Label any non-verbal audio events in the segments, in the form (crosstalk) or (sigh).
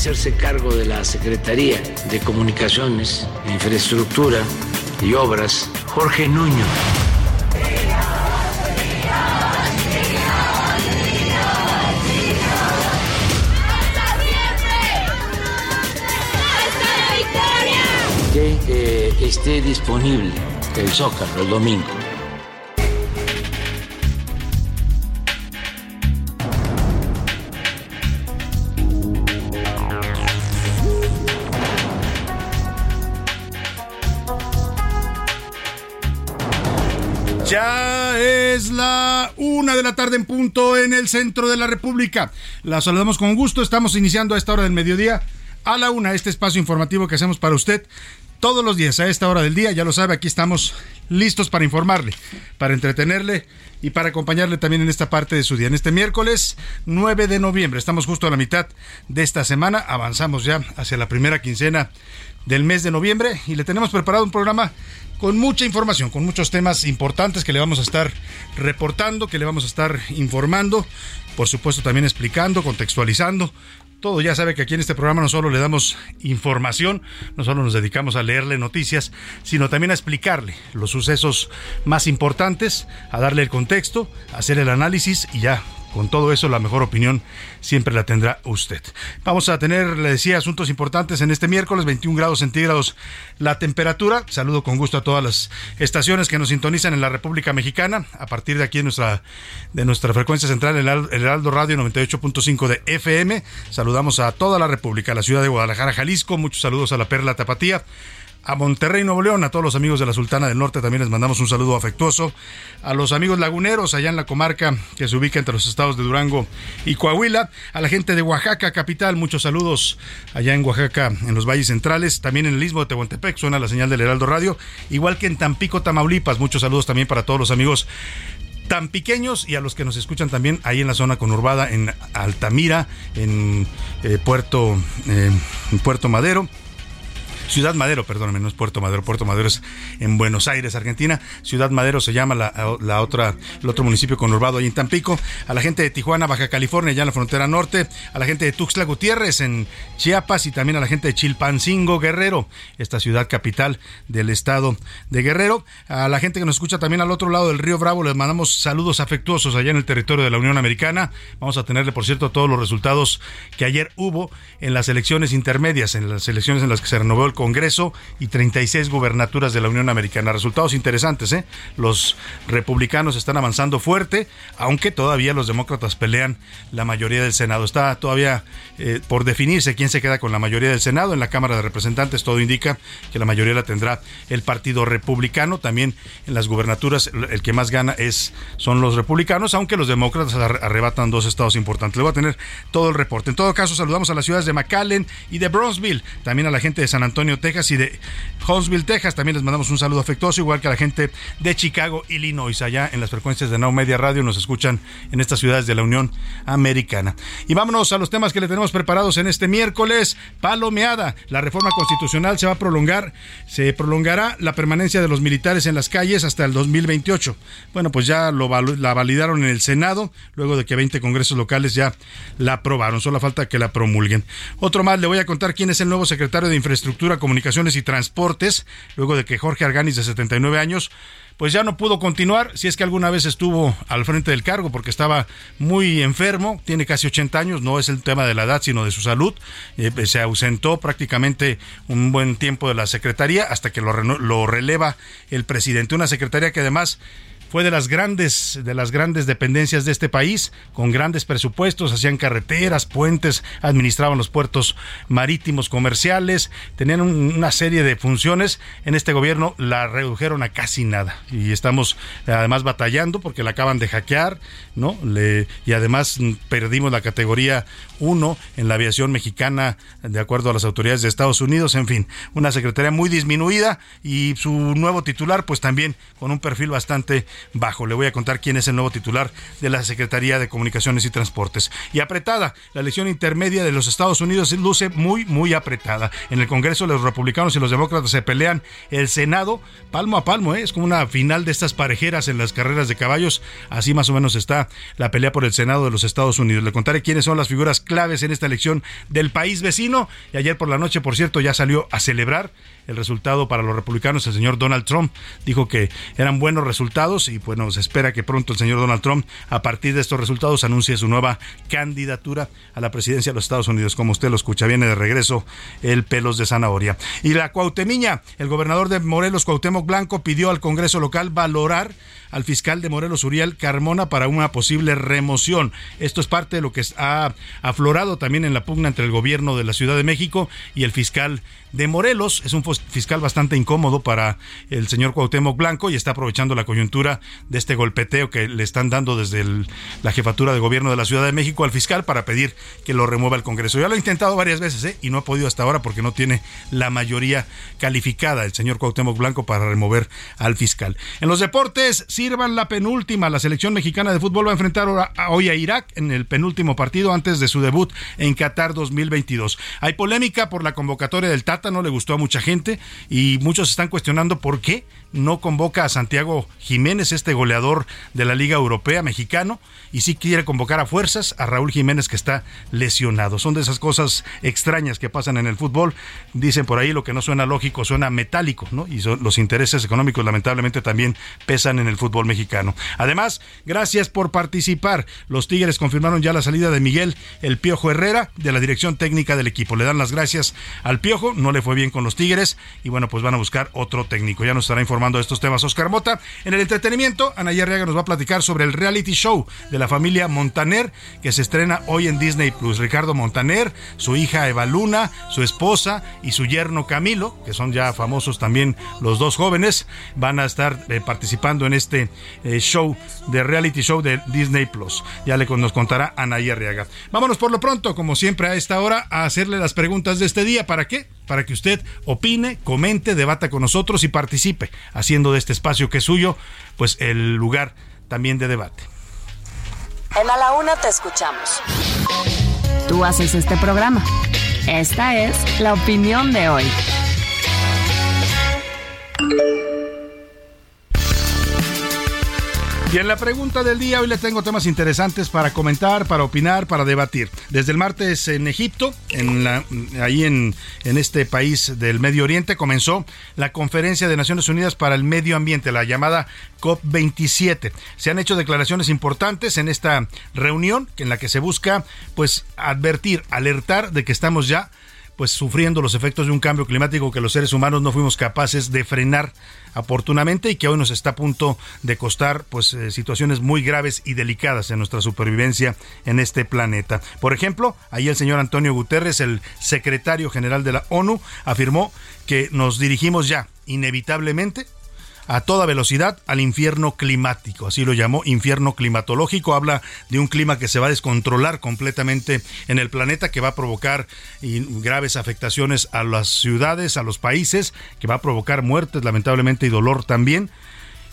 Hacerse cargo de la Secretaría de Comunicaciones, Infraestructura y Obras, Jorge Nuño. Que eh, esté disponible el Zócalo el domingo. Una de la tarde en punto en el centro de la República. La saludamos con gusto. Estamos iniciando a esta hora del mediodía a la una este espacio informativo que hacemos para usted todos los días a esta hora del día. Ya lo sabe, aquí estamos listos para informarle, para entretenerle y para acompañarle también en esta parte de su día. En este miércoles 9 de noviembre, estamos justo a la mitad de esta semana. Avanzamos ya hacia la primera quincena del mes de noviembre y le tenemos preparado un programa con mucha información, con muchos temas importantes que le vamos a estar reportando, que le vamos a estar informando, por supuesto también explicando, contextualizando. Todo ya sabe que aquí en este programa no solo le damos información, no solo nos dedicamos a leerle noticias, sino también a explicarle los sucesos más importantes, a darle el contexto, a hacer el análisis y ya con todo eso, la mejor opinión siempre la tendrá usted. Vamos a tener, le decía, asuntos importantes en este miércoles, 21 grados centígrados la temperatura. Saludo con gusto a todas las estaciones que nos sintonizan en la República Mexicana. A partir de aquí en nuestra, de nuestra frecuencia central, el Heraldo Radio 98.5 de FM. Saludamos a toda la República, a la ciudad de Guadalajara, Jalisco. Muchos saludos a la Perla Tapatía a Monterrey, Nuevo León, a todos los amigos de la Sultana del Norte también les mandamos un saludo afectuoso, a los amigos laguneros allá en la comarca que se ubica entre los estados de Durango y Coahuila, a la gente de Oaxaca, capital, muchos saludos. Allá en Oaxaca, en los valles centrales, también en el istmo de Tehuantepec, suena la señal del Heraldo Radio, igual que en Tampico, Tamaulipas, muchos saludos también para todos los amigos tan pequeños y a los que nos escuchan también ahí en la zona conurbada, en Altamira, en eh, Puerto, eh, Puerto Madero. Ciudad Madero, perdóname, no es Puerto Madero, Puerto Madero es en Buenos Aires, Argentina. Ciudad Madero se llama la, otra, el otro municipio conurbado ahí en Tampico. A la gente de Tijuana, Baja California, ya en la frontera norte. A la gente de Tuxtla Gutiérrez en Chiapas y también a la gente de Chilpancingo, Guerrero, esta ciudad capital del estado de Guerrero. A la gente que nos escucha también al otro lado del río Bravo, les mandamos saludos afectuosos allá en el territorio de la Unión Americana. Vamos a tenerle, por cierto, todos los resultados que ayer hubo en las elecciones intermedias, en las elecciones en las que se renovó el Congreso y 36 gubernaturas de la Unión Americana. Resultados interesantes, ¿eh? Los republicanos están avanzando fuerte, aunque todavía los demócratas pelean la mayoría del Senado. Está todavía eh, por definirse quién se queda con la mayoría del Senado. En la Cámara de Representantes todo indica que la mayoría la tendrá el Partido Republicano. También en las gubernaturas el que más gana es son los republicanos, aunque los demócratas arrebatan dos estados importantes. Le voy a tener todo el reporte. En todo caso, saludamos a las ciudades de McAllen y de Bronzeville, también a la gente de San Antonio Texas y de Huntsville, Texas. También les mandamos un saludo afectuoso, igual que a la gente de Chicago, Illinois, allá en las frecuencias de Now Media Radio. Nos escuchan en estas ciudades de la Unión Americana. Y vámonos a los temas que le tenemos preparados en este miércoles. Palomeada. La reforma constitucional se va a prolongar. Se prolongará la permanencia de los militares en las calles hasta el 2028. Bueno, pues ya la validaron en el Senado, luego de que 20 congresos locales ya la aprobaron. Solo falta que la promulguen. Otro más, le voy a contar quién es el nuevo secretario de Infraestructura, Comunicaciones y Transportes, luego de que Jorge Arganis, de 79 años, pues ya no pudo continuar, si es que alguna vez estuvo al frente del cargo porque estaba muy enfermo, tiene casi 80 años, no es el tema de la edad, sino de su salud, eh, se ausentó prácticamente un buen tiempo de la Secretaría hasta que lo releva el presidente, una Secretaría que además fue de las grandes de las grandes dependencias de este país, con grandes presupuestos, hacían carreteras, puentes, administraban los puertos marítimos comerciales, tenían una serie de funciones. En este gobierno la redujeron a casi nada y estamos además batallando porque la acaban de hackear, ¿no? Le, y además perdimos la categoría 1 en la aviación mexicana de acuerdo a las autoridades de Estados Unidos, en fin, una secretaría muy disminuida y su nuevo titular pues también con un perfil bastante bajo. Le voy a contar quién es el nuevo titular de la Secretaría de Comunicaciones y Transportes. Y apretada, la elección intermedia de los Estados Unidos luce muy, muy apretada. En el Congreso los republicanos y los demócratas se pelean el Senado palmo a palmo, ¿eh? es como una final de estas parejeras en las carreras de caballos. Así más o menos está la pelea por el Senado de los Estados Unidos. Le contaré quiénes son las figuras claves en esta elección del país vecino. Y ayer por la noche, por cierto, ya salió a celebrar el resultado para los republicanos. El señor Donald Trump dijo que eran buenos resultados y bueno, se espera que pronto el señor Donald Trump, a partir de estos resultados, anuncie su nueva candidatura a la presidencia de los Estados Unidos. Como usted lo escucha, viene de regreso el pelos de zanahoria. Y la Cuauhtemiña, el gobernador de Morelos, Cuauhtémoc Blanco, pidió al Congreso local valorar al fiscal de Morelos, Uriel Carmona, para una posible remoción. Esto es parte de lo que ha aflorado también en la pugna entre el gobierno de la Ciudad de México y el fiscal de Morelos. Es un fiscal bastante incómodo para el señor Cuauhtémoc Blanco y está aprovechando la coyuntura de este golpeteo que le están dando desde la jefatura de gobierno de la Ciudad de México al fiscal para pedir que lo remueva el Congreso. Ya lo ha intentado varias veces ¿eh? y no ha podido hasta ahora porque no tiene la mayoría calificada el señor Cuauhtémoc Blanco para remover al fiscal. En los deportes, sirvan la penúltima. La selección mexicana de fútbol va a enfrentar hoy a Irak en el penúltimo partido antes de su debut en Qatar 2022. Hay polémica por la convocatoria del No le gustó a mucha gente y muchos están cuestionando por qué no convoca a Santiago Jiménez, este goleador de la Liga Europea mexicano, y sí quiere convocar a fuerzas a Raúl Jiménez que está lesionado. Son de esas cosas extrañas que pasan en el fútbol. Dicen por ahí lo que no suena lógico, suena metálico, ¿no? Y los intereses económicos lamentablemente también pesan en el fútbol mexicano. Además, gracias por participar. Los Tigres confirmaron ya la salida de Miguel El Piojo Herrera de la dirección técnica del equipo. Le dan las gracias al Piojo, no le fue bien con los Tigres y bueno, pues van a buscar otro técnico. Ya nos estará informando de estos temas Oscar Mota. En el entretenimiento, Ana Arriaga nos va a platicar sobre el reality show de la familia Montaner que se estrena hoy en Disney Plus. Ricardo Montaner, su hija Eva Luna, su esposa y su yerno Camilo, que son ya famosos también los dos jóvenes, van a estar eh, participando en este eh, show de reality show de Disney Plus. Ya le nos contará Ana Arriaga. Vámonos por lo pronto, como siempre a esta hora, a hacerle las preguntas de este día. ¿Para qué? Para que usted opine, comente, debata con nosotros y participe, haciendo de este espacio que es suyo, pues el lugar también de debate. En A la Una te escuchamos. Tú haces este programa. Esta es la opinión de hoy. Y en la pregunta del día hoy le tengo temas interesantes para comentar, para opinar, para debatir. Desde el martes en Egipto, ahí en, en este país del Medio Oriente, comenzó la Conferencia de Naciones Unidas para el Medio Ambiente, la llamada COP27. Se han hecho declaraciones importantes en esta reunión en la que se busca pues advertir, alertar de que estamos ya pues sufriendo los efectos de un cambio climático que los seres humanos no fuimos capaces de frenar oportunamente y que hoy nos está a punto de costar pues eh, situaciones muy graves y delicadas en nuestra supervivencia en este planeta. Por ejemplo, ahí el señor Antonio Guterres, el secretario general de la ONU, afirmó que nos dirigimos ya inevitablemente a toda velocidad al infierno climático, así lo llamó infierno climatológico, habla de un clima que se va a descontrolar completamente en el planeta, que va a provocar graves afectaciones a las ciudades, a los países, que va a provocar muertes lamentablemente y dolor también.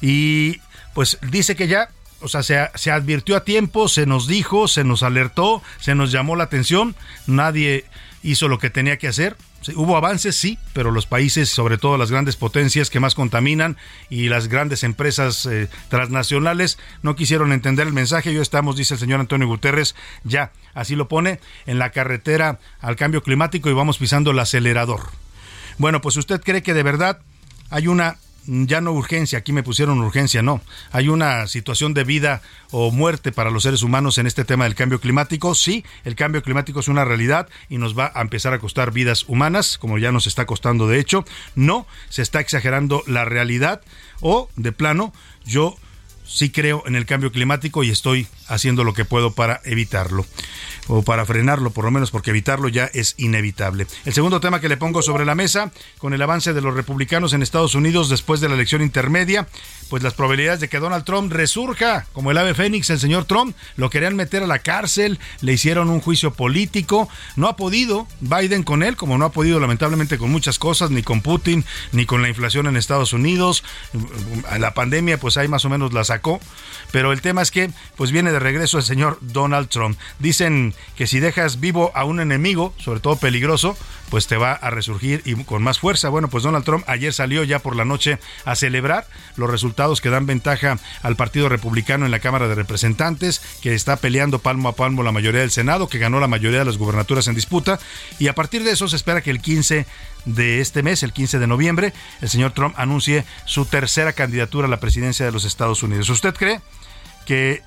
Y pues dice que ya o sea, se, se, advirtió a tiempo, se nos dijo, se nos alertó, se nos llamó la atención, nadie hizo lo que tenía que hacer. Hubo avances, sí, pero los países, sobre todo las grandes potencias que más contaminan y las grandes empresas eh, transnacionales, no quisieron entender el mensaje. Yo estamos, dice el señor Antonio Guterres, ya, así lo pone, en la carretera al cambio climático y vamos pisando el acelerador. Bueno, pues usted cree que de verdad hay una ya no urgencia, aquí me pusieron urgencia, no. Hay una situación de vida o muerte para los seres humanos en este tema del cambio climático. Sí, el cambio climático es una realidad y nos va a empezar a costar vidas humanas, como ya nos está costando de hecho. No, se está exagerando la realidad o, de plano, yo sí creo en el cambio climático y estoy haciendo lo que puedo para evitarlo o para frenarlo, por lo menos porque evitarlo ya es inevitable. El segundo tema que le pongo sobre la mesa, con el avance de los republicanos en Estados Unidos después de la elección intermedia, pues las probabilidades de que Donald Trump resurja como el ave fénix, el señor Trump, lo querían meter a la cárcel, le hicieron un juicio político, no ha podido Biden con él, como no ha podido lamentablemente con muchas cosas, ni con Putin, ni con la inflación en Estados Unidos, la pandemia pues ahí más o menos la pero el tema es que pues viene de regreso el señor Donald Trump. Dicen que si dejas vivo a un enemigo, sobre todo peligroso, pues te va a resurgir y con más fuerza. Bueno, pues Donald Trump ayer salió ya por la noche a celebrar los resultados que dan ventaja al Partido Republicano en la Cámara de Representantes, que está peleando palmo a palmo la mayoría del Senado, que ganó la mayoría de las gubernaturas en disputa, y a partir de eso se espera que el 15 de este mes, el 15 de noviembre, el señor Trump anuncie su tercera candidatura a la presidencia de los Estados Unidos. ¿Usted cree que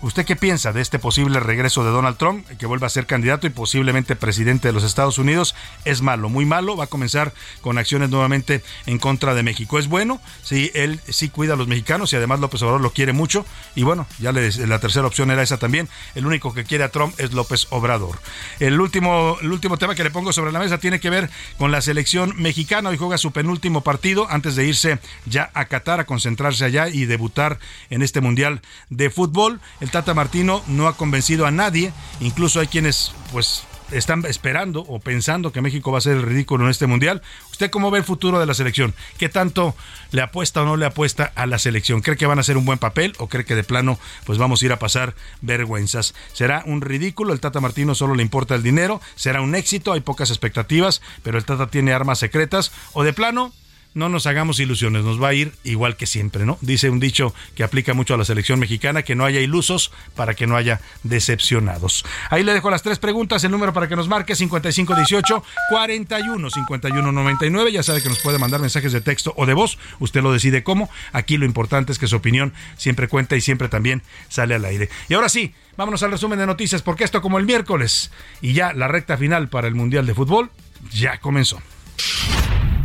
¿Usted qué piensa de este posible regreso de Donald Trump, que vuelva a ser candidato y posiblemente presidente de los Estados Unidos? Es malo, muy malo. Va a comenzar con acciones nuevamente en contra de México. Es bueno, sí, él sí cuida a los mexicanos y además López Obrador lo quiere mucho. Y bueno, ya la tercera opción era esa también. El único que quiere a Trump es López Obrador. El último, el último tema que le pongo sobre la mesa tiene que ver con la selección mexicana. Hoy juega su penúltimo partido antes de irse ya a Qatar a concentrarse allá y debutar en este Mundial de Fútbol el Tata Martino no ha convencido a nadie, incluso hay quienes pues están esperando o pensando que México va a ser el ridículo en este mundial. ¿Usted cómo ve el futuro de la selección? ¿Qué tanto le apuesta o no le apuesta a la selección? ¿Cree que van a hacer un buen papel o cree que de plano pues vamos a ir a pasar vergüenzas? ¿Será un ridículo? El Tata Martino solo le importa el dinero. ¿Será un éxito? Hay pocas expectativas, pero el Tata tiene armas secretas. ¿O de plano no nos hagamos ilusiones, nos va a ir igual que siempre, ¿no? Dice un dicho que aplica mucho a la selección mexicana, que no haya ilusos para que no haya decepcionados. Ahí le dejo las tres preguntas, el número para que nos marque 5518 41 51 ya sabe que nos puede mandar mensajes de texto o de voz, usted lo decide cómo, aquí lo importante es que su opinión siempre cuenta y siempre también sale al aire. Y ahora sí, vámonos al resumen de noticias, porque esto como el miércoles y ya la recta final para el Mundial de Fútbol ya comenzó.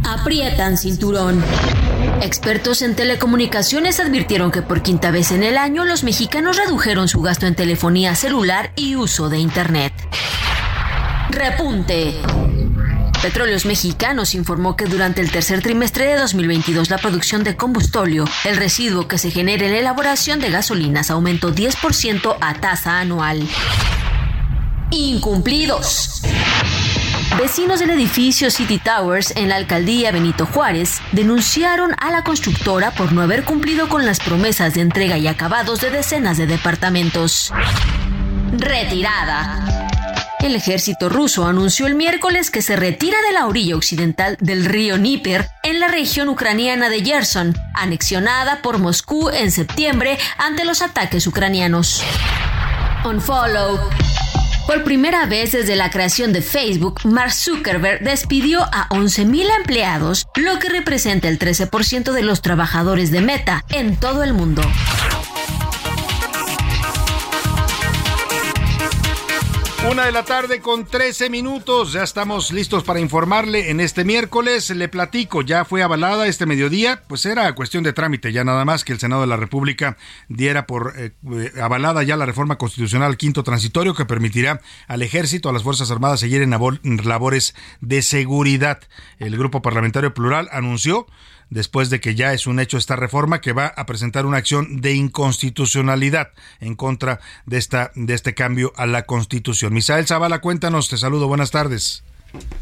Aprietan cinturón. Expertos en telecomunicaciones advirtieron que por quinta vez en el año los mexicanos redujeron su gasto en telefonía celular y uso de Internet. Repunte. Petróleos Mexicanos informó que durante el tercer trimestre de 2022 la producción de combustóleo, el residuo que se genera en la elaboración de gasolinas, aumentó 10% a tasa anual. Incumplidos. Vecinos del edificio City Towers en la alcaldía Benito Juárez denunciaron a la constructora por no haber cumplido con las promesas de entrega y acabados de decenas de departamentos. Retirada. El ejército ruso anunció el miércoles que se retira de la orilla occidental del río Níper en la región ucraniana de Gerson, anexionada por Moscú en septiembre ante los ataques ucranianos. Unfollow. Por primera vez desde la creación de Facebook, Mark Zuckerberg despidió a 11.000 empleados, lo que representa el 13% de los trabajadores de Meta en todo el mundo. Una de la tarde con 13 minutos. Ya estamos listos para informarle en este miércoles. Le platico, ya fue avalada este mediodía. Pues era cuestión de trámite, ya nada más que el Senado de la República diera por eh, avalada ya la reforma constitucional quinto transitorio que permitirá al Ejército, a las Fuerzas Armadas seguir en labores de seguridad. El Grupo Parlamentario Plural anunció después de que ya es un hecho esta reforma que va a presentar una acción de inconstitucionalidad en contra de esta de este cambio a la Constitución. Misael Zavala, cuéntanos, te saludo, buenas tardes.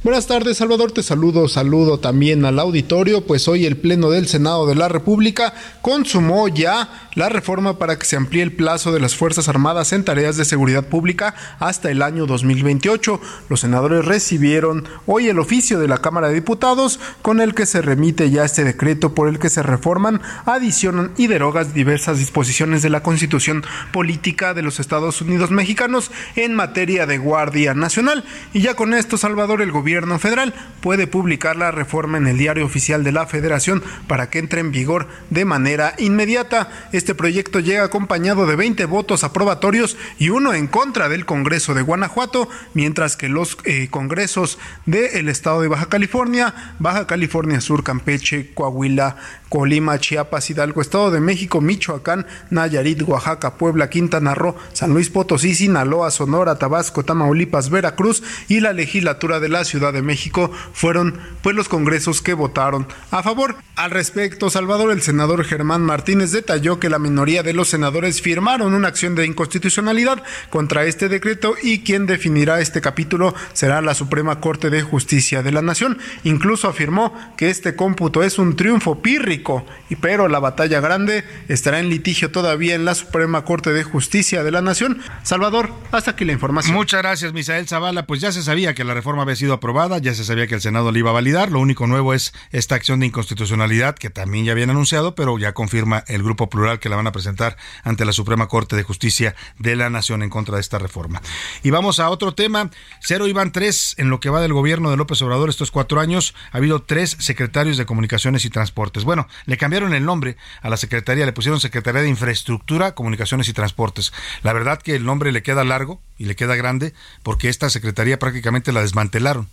Buenas tardes, Salvador. Te saludo, saludo también al auditorio, pues hoy el Pleno del Senado de la República consumó ya la reforma para que se amplíe el plazo de las Fuerzas Armadas en tareas de seguridad pública hasta el año 2028. Los senadores recibieron hoy el oficio de la Cámara de Diputados con el que se remite ya este decreto por el que se reforman, adicionan y derogas diversas disposiciones de la Constitución Política de los Estados Unidos Mexicanos en materia de Guardia Nacional. Y ya con esto, Salvador, el gobierno federal puede publicar la reforma en el diario oficial de la federación para que entre en vigor de manera inmediata. Este proyecto llega acompañado de 20 votos aprobatorios y uno en contra del Congreso de Guanajuato, mientras que los eh, congresos del estado de Baja California, Baja California Sur, Campeche, Coahuila, Colima, Chiapas, Hidalgo, Estado de México, Michoacán, Nayarit, Oaxaca, Puebla, Quintana Roo, San Luis Potosí, Sinaloa, Sonora, Tabasco, Tamaulipas, Veracruz y la legislatura de la Ciudad de México fueron pues los congresos que votaron a favor. Al respecto, Salvador, el senador Germán Martínez detalló que la minoría de los senadores firmaron una acción de inconstitucionalidad contra este decreto y quien definirá este capítulo será la Suprema Corte de Justicia de la Nación. Incluso afirmó que este cómputo es un triunfo pírrico y pero la batalla grande estará en litigio todavía en la Suprema Corte de Justicia de la Nación. Salvador, hasta aquí la información. Muchas gracias, Misael Zavala. Pues ya se sabía que la reforma había sido aprobada, ya se sabía que el Senado la iba a validar. Lo único nuevo es esta acción de inconstitucionalidad que también ya habían anunciado, pero ya confirma el Grupo Plural que la van a presentar ante la Suprema Corte de Justicia de la Nación en contra de esta reforma. Y vamos a otro tema. Cero iban tres en lo que va del gobierno de López Obrador estos cuatro años. Ha habido tres secretarios de Comunicaciones y Transportes. Bueno, le cambiaron el nombre a la Secretaría, le pusieron Secretaría de Infraestructura, Comunicaciones y Transportes. La verdad que el nombre le queda largo y le queda grande porque esta Secretaría prácticamente la desmantelaron.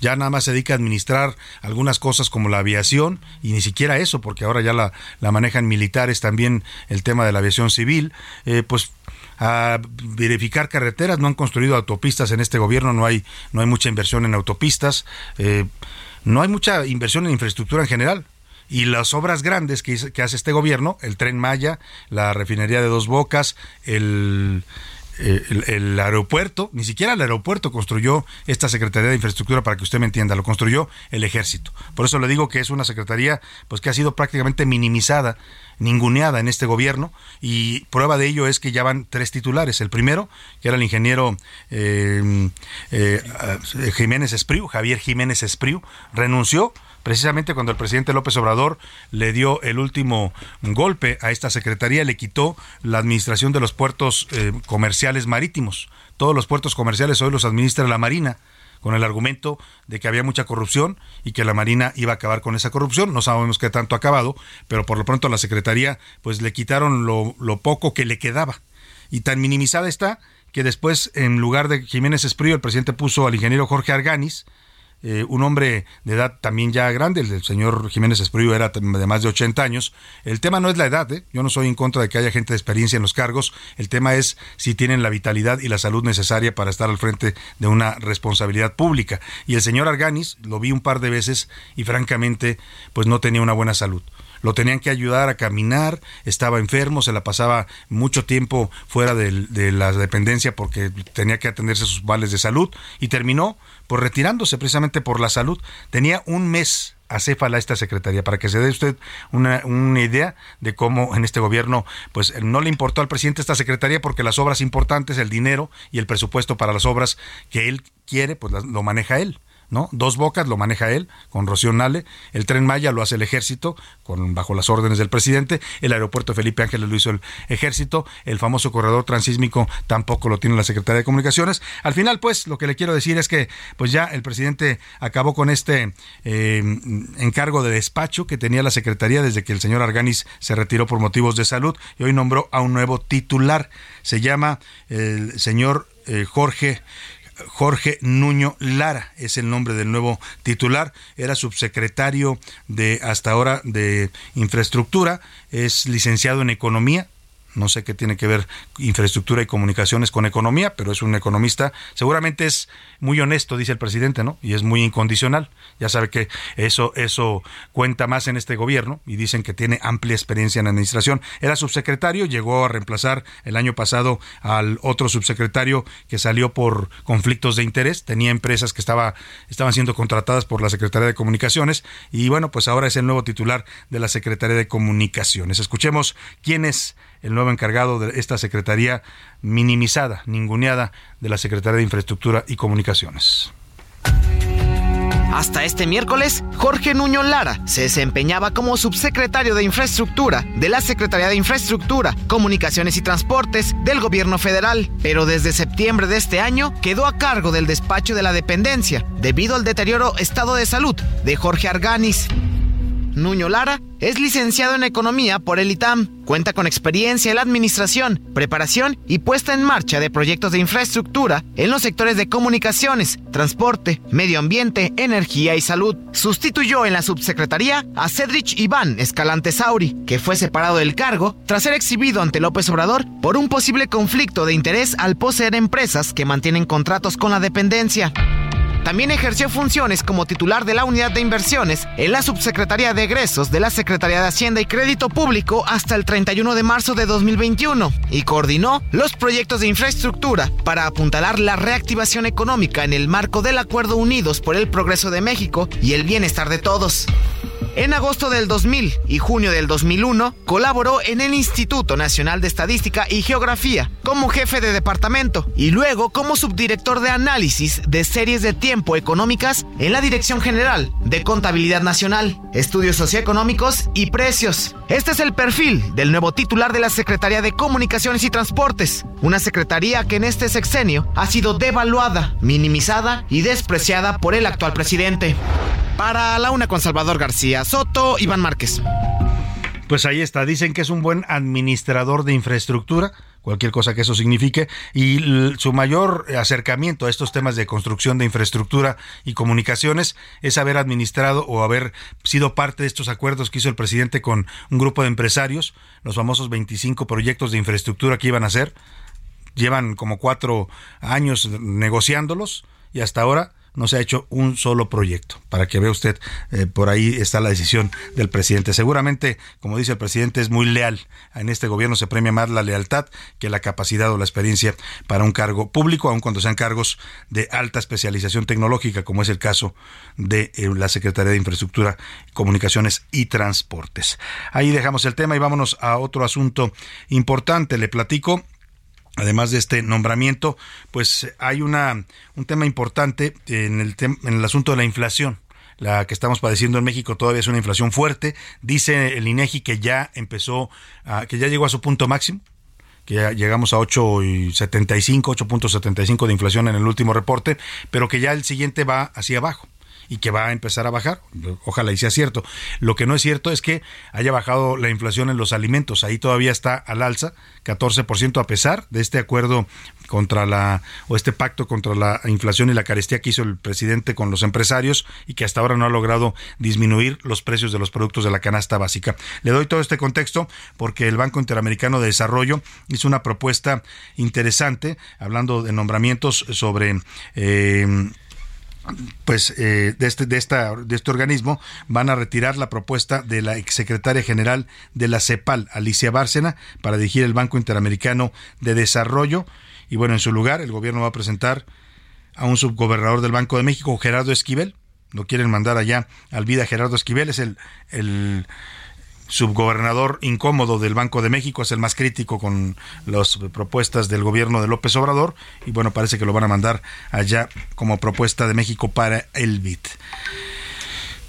Ya nada más se dedica a administrar algunas cosas como la aviación y ni siquiera eso, porque ahora ya la, la manejan militares también el tema de la aviación civil, eh, pues a verificar carreteras, no han construido autopistas en este gobierno, no hay, no hay mucha inversión en autopistas, eh, no hay mucha inversión en infraestructura en general y las obras grandes que, hace este gobierno, el tren Maya, la refinería de Dos Bocas, el, el, aeropuerto, ni siquiera el aeropuerto construyó esta Secretaría de Infraestructura para que usted me entienda, lo construyó el ejército. Por eso le digo que es una secretaría pues que ha sido prácticamente minimizada, ninguneada en este gobierno y prueba de ello es que ya van tres titulares. El primero, que era el ingeniero eh, eh, Jiménez Espriu, Javier Jiménez Espriu, renunció precisamente cuando el presidente López Obrador le dio el último golpe a esta secretaría, le quitó la administración de los puertos eh, comerciales marítimos. Todos los puertos comerciales hoy los administra la Marina con el argumento de que había mucha corrupción y que la Marina iba a acabar con esa corrupción. No sabemos qué tanto ha acabado, pero por lo pronto a la Secretaría pues le quitaron lo, lo poco que le quedaba. Y tan minimizada está que después, en lugar de Jiménez Esprío, el presidente puso al ingeniero Jorge Arganis, eh, un hombre de edad también ya grande, el señor Jiménez Espriu era de más de 80 años. El tema no es la edad, ¿eh? yo no soy en contra de que haya gente de experiencia en los cargos, el tema es si tienen la vitalidad y la salud necesaria para estar al frente de una responsabilidad pública. Y el señor Arganis, lo vi un par de veces y francamente, pues no tenía una buena salud lo tenían que ayudar a caminar, estaba enfermo, se la pasaba mucho tiempo fuera de, la dependencia porque tenía que atenderse a sus vales de salud y terminó por retirándose precisamente por la salud. Tenía un mes acéfala esta secretaría para que se dé usted una, una, idea de cómo en este gobierno pues no le importó al presidente esta secretaría porque las obras importantes, el dinero y el presupuesto para las obras que él quiere pues lo maneja él. Dos Bocas lo maneja él con Rocío Nale, el Tren Maya lo hace el ejército con bajo las órdenes del presidente, el aeropuerto Felipe Ángeles lo hizo el ejército, el famoso corredor transísmico tampoco lo tiene la Secretaría de Comunicaciones. Al final, pues, lo que le quiero decir es que pues ya el presidente acabó con este eh, encargo de despacho que tenía la Secretaría desde que el señor Arganis se retiró por motivos de salud y hoy nombró a un nuevo titular. Se llama el señor eh, Jorge Jorge Nuño Lara es el nombre del nuevo titular. Era subsecretario de hasta ahora de infraestructura, es licenciado en economía, no sé qué tiene que ver infraestructura y comunicaciones con economía, pero es un economista, seguramente es muy honesto, dice el presidente, ¿no? Y es muy incondicional. Ya sabe que eso, eso cuenta más en este gobierno y dicen que tiene amplia experiencia en administración. Era subsecretario, llegó a reemplazar el año pasado al otro subsecretario que salió por conflictos de interés, tenía empresas que estaba, estaban siendo contratadas por la Secretaría de Comunicaciones y bueno, pues ahora es el nuevo titular de la Secretaría de Comunicaciones. Escuchemos quién es el nuevo encargado de esta Secretaría minimizada, ninguneada de la Secretaría de Infraestructura y Comunicaciones. Hasta este miércoles, Jorge Nuño Lara se desempeñaba como subsecretario de Infraestructura de la Secretaría de Infraestructura, Comunicaciones y Transportes del Gobierno Federal, pero desde septiembre de este año quedó a cargo del despacho de la dependencia debido al deterioro estado de salud de Jorge Arganis. Nuño Lara es licenciado en Economía por el ITAM. Cuenta con experiencia en la administración, preparación y puesta en marcha de proyectos de infraestructura en los sectores de comunicaciones, transporte, medio ambiente, energía y salud. Sustituyó en la subsecretaría a Cedrich Iván Escalante Sauri, que fue separado del cargo tras ser exhibido ante López Obrador por un posible conflicto de interés al poseer empresas que mantienen contratos con la dependencia. También ejerció funciones como titular de la unidad de inversiones en la Subsecretaría de Egresos de la Secretaría de Hacienda y Crédito Público hasta el 31 de marzo de 2021 y coordinó los proyectos de infraestructura para apuntalar la reactivación económica en el marco del Acuerdo Unidos por el Progreso de México y el Bienestar de Todos. En agosto del 2000 y junio del 2001 colaboró en el Instituto Nacional de Estadística y Geografía como jefe de departamento y luego como subdirector de análisis de series de tiempo económicas en la Dirección General de Contabilidad Nacional, Estudios Socioeconómicos y Precios. Este es el perfil del nuevo titular de la Secretaría de Comunicaciones y Transportes, una secretaría que en este sexenio ha sido devaluada, minimizada y despreciada por el actual presidente. Para la una con Salvador García Soto, Iván Márquez. Pues ahí está, dicen que es un buen administrador de infraestructura, cualquier cosa que eso signifique, y su mayor acercamiento a estos temas de construcción de infraestructura y comunicaciones es haber administrado o haber sido parte de estos acuerdos que hizo el presidente con un grupo de empresarios, los famosos 25 proyectos de infraestructura que iban a hacer. Llevan como cuatro años negociándolos y hasta ahora no se ha hecho un solo proyecto. Para que vea usted, eh, por ahí está la decisión del presidente. Seguramente, como dice el presidente, es muy leal. En este gobierno se premia más la lealtad que la capacidad o la experiencia para un cargo público, aun cuando sean cargos de alta especialización tecnológica, como es el caso de eh, la Secretaría de Infraestructura, Comunicaciones y Transportes. Ahí dejamos el tema y vámonos a otro asunto importante. Le platico Además de este nombramiento, pues hay una, un tema importante en el, en el asunto de la inflación la que estamos padeciendo en México todavía es una inflación fuerte. Dice el INEGI que ya empezó, que ya llegó a su punto máximo, que ya llegamos a 8.75, 8.75 de inflación en el último reporte, pero que ya el siguiente va hacia abajo y que va a empezar a bajar. Ojalá y sea cierto. Lo que no es cierto es que haya bajado la inflación en los alimentos. Ahí todavía está al alza, 14% a pesar de este acuerdo contra la o este pacto contra la inflación y la carestía que hizo el presidente con los empresarios y que hasta ahora no ha logrado disminuir los precios de los productos de la canasta básica. Le doy todo este contexto porque el Banco Interamericano de Desarrollo hizo una propuesta interesante hablando de nombramientos sobre eh, pues eh, de este de esta de este organismo van a retirar la propuesta de la exsecretaria general de la CEPAL Alicia Bárcena para dirigir el Banco Interamericano de Desarrollo. Y bueno en su lugar el gobierno va a presentar a un subgobernador del Banco de México Gerardo Esquivel. Lo quieren mandar allá al vida Gerardo Esquivel es el el subgobernador incómodo del Banco de México, es el más crítico con las propuestas del gobierno de López Obrador y bueno, parece que lo van a mandar allá como propuesta de México para el BID.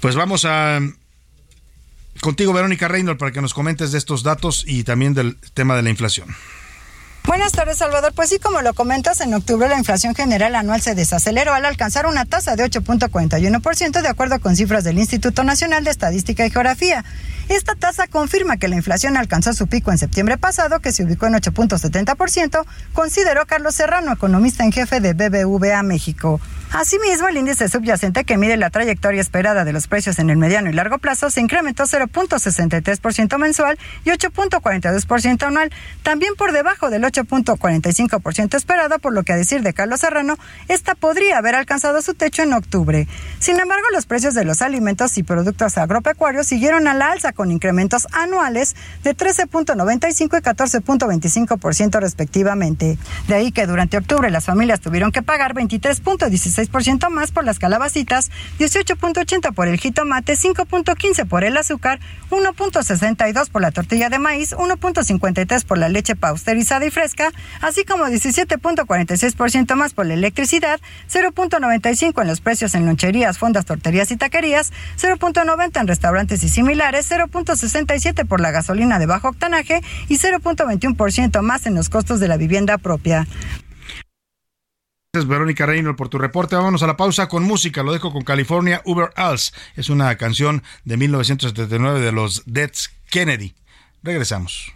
Pues vamos a contigo, Verónica Reynolds, para que nos comentes de estos datos y también del tema de la inflación. Buenas tardes, Salvador. Pues sí, como lo comentas, en octubre la inflación general anual se desaceleró al alcanzar una tasa de 8.41% de acuerdo con cifras del Instituto Nacional de Estadística y Geografía. Esta tasa confirma que la inflación alcanzó su pico en septiembre pasado, que se ubicó en 8.70%, consideró Carlos Serrano, economista en jefe de BBVA México. Asimismo, el índice subyacente que mide la trayectoria esperada de los precios en el mediano y largo plazo se incrementó 0.63% mensual y 8.42% anual, también por debajo del 8.45% esperado, por lo que a decir de Carlos Serrano, esta podría haber alcanzado su techo en octubre. Sin embargo, los precios de los alimentos y productos agropecuarios siguieron a la alza con incrementos anuales de 13.95 y 14.25% respectivamente. De ahí que durante octubre las familias tuvieron que pagar 23.16% más por las calabacitas, 18.80 por el jitomate, 5.15 por el azúcar, 1.62 por la tortilla de maíz, 1.53 por la leche pausterizada y fresca, así como 17.46% más por la electricidad, 0.95 en los precios en loncherías, fondas, torterías y taquerías, 0.90 en restaurantes y similares, 0.67 por la gasolina de bajo octanaje y 0.21% más en los costos de la vivienda propia. Gracias, Verónica Reynolds, por tu reporte. Vámonos a la pausa con música. Lo dejo con California Uber Alls. Es una canción de 1979 de los Deads Kennedy. Regresamos.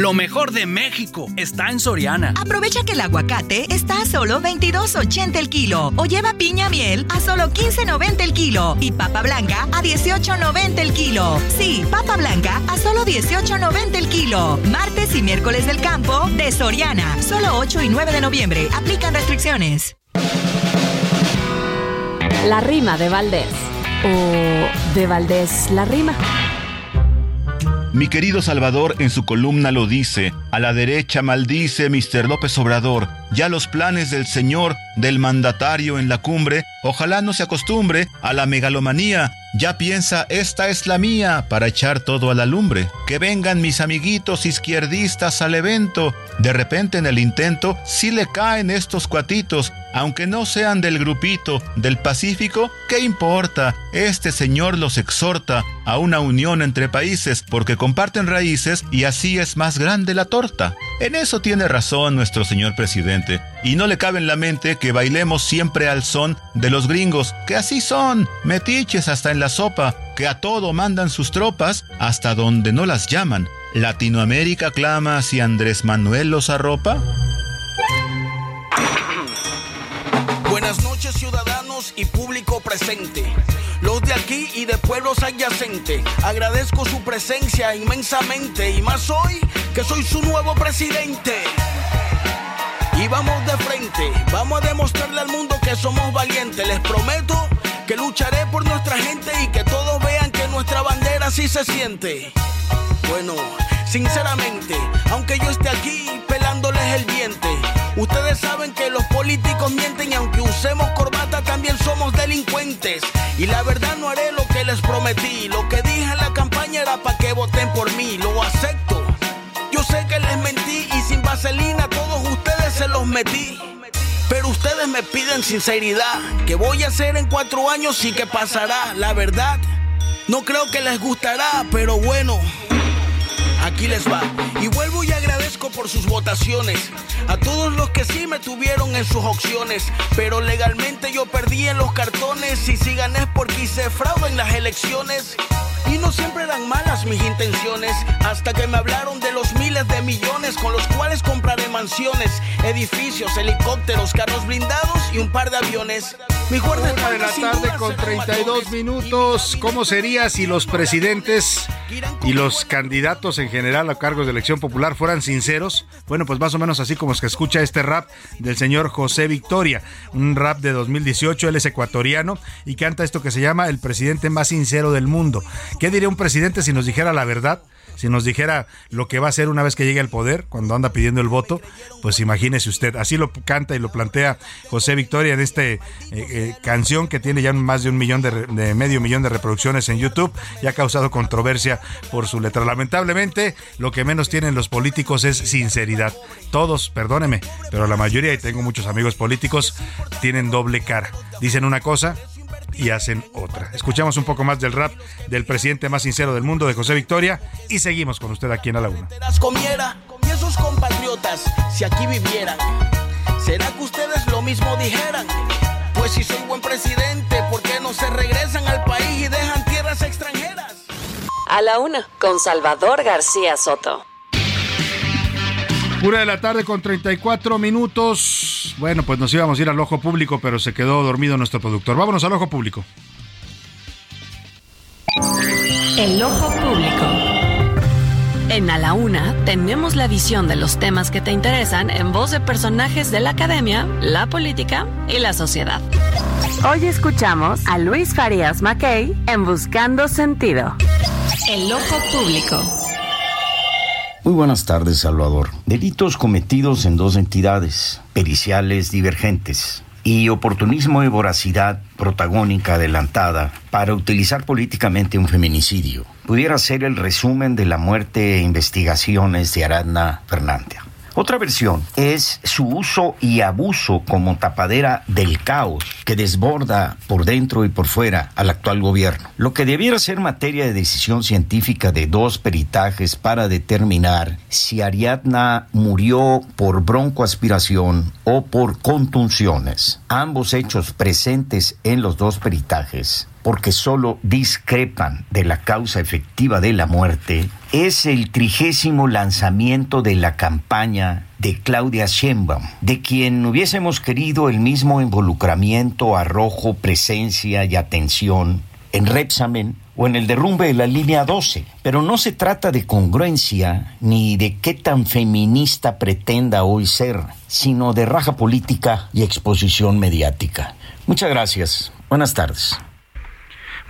Lo mejor de México está en Soriana. Aprovecha que el aguacate está a solo 22.80 el kilo o lleva piña miel a solo 15.90 el kilo y papa blanca a 18.90 el kilo. Sí, papa blanca a solo 18.90 el kilo. Martes y miércoles del campo de Soriana. Solo 8 y 9 de noviembre. Aplican restricciones. La rima de Valdés. O de Valdés la rima. Mi querido Salvador en su columna lo dice, a la derecha maldice Mr. López Obrador, ya los planes del señor, del mandatario en la cumbre, ojalá no se acostumbre a la megalomanía, ya piensa esta es la mía para echar todo a la lumbre. Que vengan mis amiguitos izquierdistas al evento. De repente en el intento sí le caen estos cuatitos, aunque no sean del grupito del Pacífico, ¿qué importa? Este señor los exhorta a una unión entre países porque comparten raíces y así es más grande la torta. En eso tiene razón nuestro señor presidente, y no le cabe en la mente que bailemos siempre al son de los gringos, que así son, metiches hasta en la sopa, que a todo mandan sus tropas hasta donde no las llaman. ¿Latinoamérica clama si Andrés Manuel los arropa? Y público presente. Los de aquí y de pueblos adyacentes. Agradezco su presencia inmensamente y más hoy que soy su nuevo presidente. Y vamos de frente, vamos a demostrarle al mundo que somos valientes. Les prometo que lucharé por nuestra gente y que todos vean que nuestra bandera sí se siente. Bueno, sinceramente, aunque yo esté aquí pelándoles el diente, ustedes saben que los políticos mienten y aunque usemos corbata también somos delincuentes. Y la verdad no haré lo que les prometí, lo que dije en la campaña era para que voten por mí, lo acepto. Yo sé que les mentí y sin vaselina todos ustedes se los metí. Pero ustedes me piden sinceridad, que voy a hacer en cuatro años y que pasará, la verdad. No creo que les gustará, pero bueno, aquí les va. Agradezco por sus votaciones. A todos los que sí me tuvieron en sus opciones. Pero legalmente yo perdí en los cartones. Y si gané es porque hice fraude en las elecciones. Y no siempre eran malas mis intenciones, hasta que me hablaron de los miles de millones con los cuales compraré mansiones, edificios, helicópteros, carros blindados y un par de aviones. Mi Una de la tarde con 32 minutos. ¿Cómo sería si los presidentes y los candidatos en general a cargos de elección popular fueran sinceros? Bueno, pues más o menos así como es que escucha este rap del señor José Victoria, un rap de 2018, él es ecuatoriano y canta esto que se llama El presidente más sincero del mundo. ¿Qué diría un presidente si nos dijera la verdad? Si nos dijera lo que va a hacer una vez que llegue al poder, cuando anda pidiendo el voto, pues imagínese usted. Así lo canta y lo plantea José Victoria en esta eh, eh, canción que tiene ya más de un millón de, de, medio millón de reproducciones en YouTube y ha causado controversia por su letra. Lamentablemente, lo que menos tienen los políticos es sinceridad. Todos, perdóneme, pero la mayoría, y tengo muchos amigos políticos, tienen doble cara. Dicen una cosa y hacen otra. Escuchamos un poco más del rap del presidente más sincero del mundo, de José Victoria, y seguimos con usted aquí en A la Una. comiera y esos compatriotas, si aquí vivieran, ¿será que ustedes lo mismo dijeran? Pues si soy buen presidente, ¿por qué no se regresan al país y dejan tierras extranjeras? A la Una, con Salvador García Soto. Una de la tarde con 34 minutos. Bueno, pues nos íbamos a ir al ojo público, pero se quedó dormido nuestro productor. Vámonos al ojo público. El ojo público. En A la Una tenemos la visión de los temas que te interesan en voz de personajes de la academia, la política y la sociedad. Hoy escuchamos a Luis Farías Mackey en Buscando Sentido. El ojo público. Muy buenas tardes, Salvador. Delitos cometidos en dos entidades, periciales divergentes, y oportunismo y voracidad protagónica adelantada para utilizar políticamente un feminicidio. Pudiera ser el resumen de la muerte e investigaciones de Aradna Fernández. Otra versión es su uso y abuso como tapadera del caos que desborda por dentro y por fuera al actual gobierno. Lo que debiera ser materia de decisión científica de dos peritajes para determinar si Ariadna murió por broncoaspiración o por contunciones. Ambos hechos presentes en los dos peritajes porque solo discrepan de la causa efectiva de la muerte, es el trigésimo lanzamiento de la campaña de Claudia Sheinbaum, de quien hubiésemos querido el mismo involucramiento, arrojo, presencia y atención en Repsamen o en el derrumbe de la línea 12. Pero no se trata de congruencia ni de qué tan feminista pretenda hoy ser, sino de raja política y exposición mediática. Muchas gracias. Buenas tardes.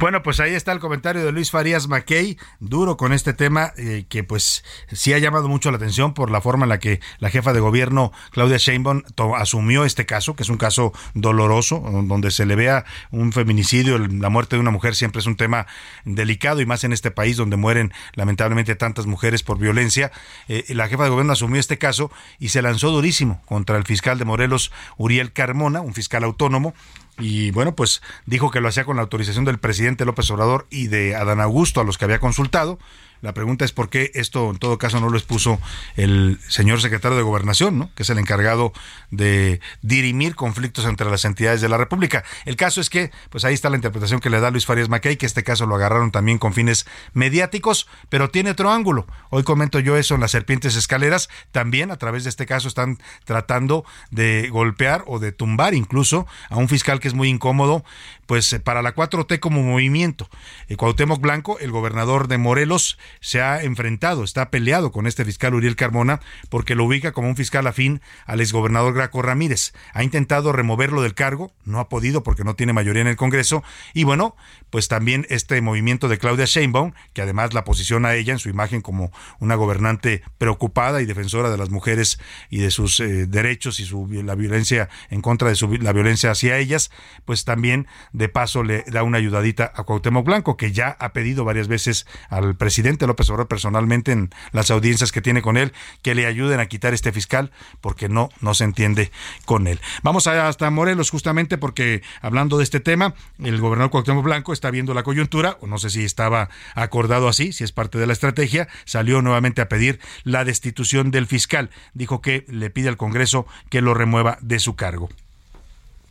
Bueno, pues ahí está el comentario de Luis Farías Mackey, duro con este tema eh, que pues sí ha llamado mucho la atención por la forma en la que la jefa de gobierno Claudia Sheinbaum asumió este caso, que es un caso doloroso, donde se le vea un feminicidio, la muerte de una mujer siempre es un tema delicado y más en este país donde mueren lamentablemente tantas mujeres por violencia. Eh, la jefa de gobierno asumió este caso y se lanzó durísimo contra el fiscal de Morelos, Uriel Carmona, un fiscal autónomo, y bueno, pues dijo que lo hacía con la autorización del presidente López Obrador y de Adán Augusto, a los que había consultado. La pregunta es por qué esto en todo caso no lo expuso el señor secretario de Gobernación, ¿no? que es el encargado de dirimir conflictos entre las entidades de la República. El caso es que, pues ahí está la interpretación que le da Luis Farías Mackey, que este caso lo agarraron también con fines mediáticos, pero tiene otro ángulo. Hoy comento yo eso en las serpientes escaleras. También a través de este caso están tratando de golpear o de tumbar incluso a un fiscal que es muy incómodo, pues eh, para la 4T como movimiento. Eh, Cuauhtémoc Blanco, el gobernador de Morelos, se ha enfrentado, está peleado con este fiscal Uriel Carmona porque lo ubica como un fiscal afín al exgobernador Graco Ramírez. Ha intentado removerlo del cargo, no ha podido porque no tiene mayoría en el Congreso. Y bueno, pues también este movimiento de Claudia Sheinbaum, que además la posiciona a ella en su imagen como una gobernante preocupada y defensora de las mujeres y de sus eh, derechos y su, la violencia en contra de su, la violencia hacia ellas, pues también de paso le da una ayudadita a Cuauhtémoc Blanco, que ya ha pedido varias veces al presidente López Obrador personalmente en las audiencias que tiene con él que le ayuden a quitar este fiscal porque no, no se entiende con él. Vamos hasta Morelos justamente porque hablando de este tema, el gobernador Cuauhtémoc Blanco está viendo la coyuntura, o no sé si estaba acordado así, si es parte de la estrategia, salió nuevamente a pedir la destitución del fiscal. Dijo que le pide al Congreso que lo remueva de su cargo.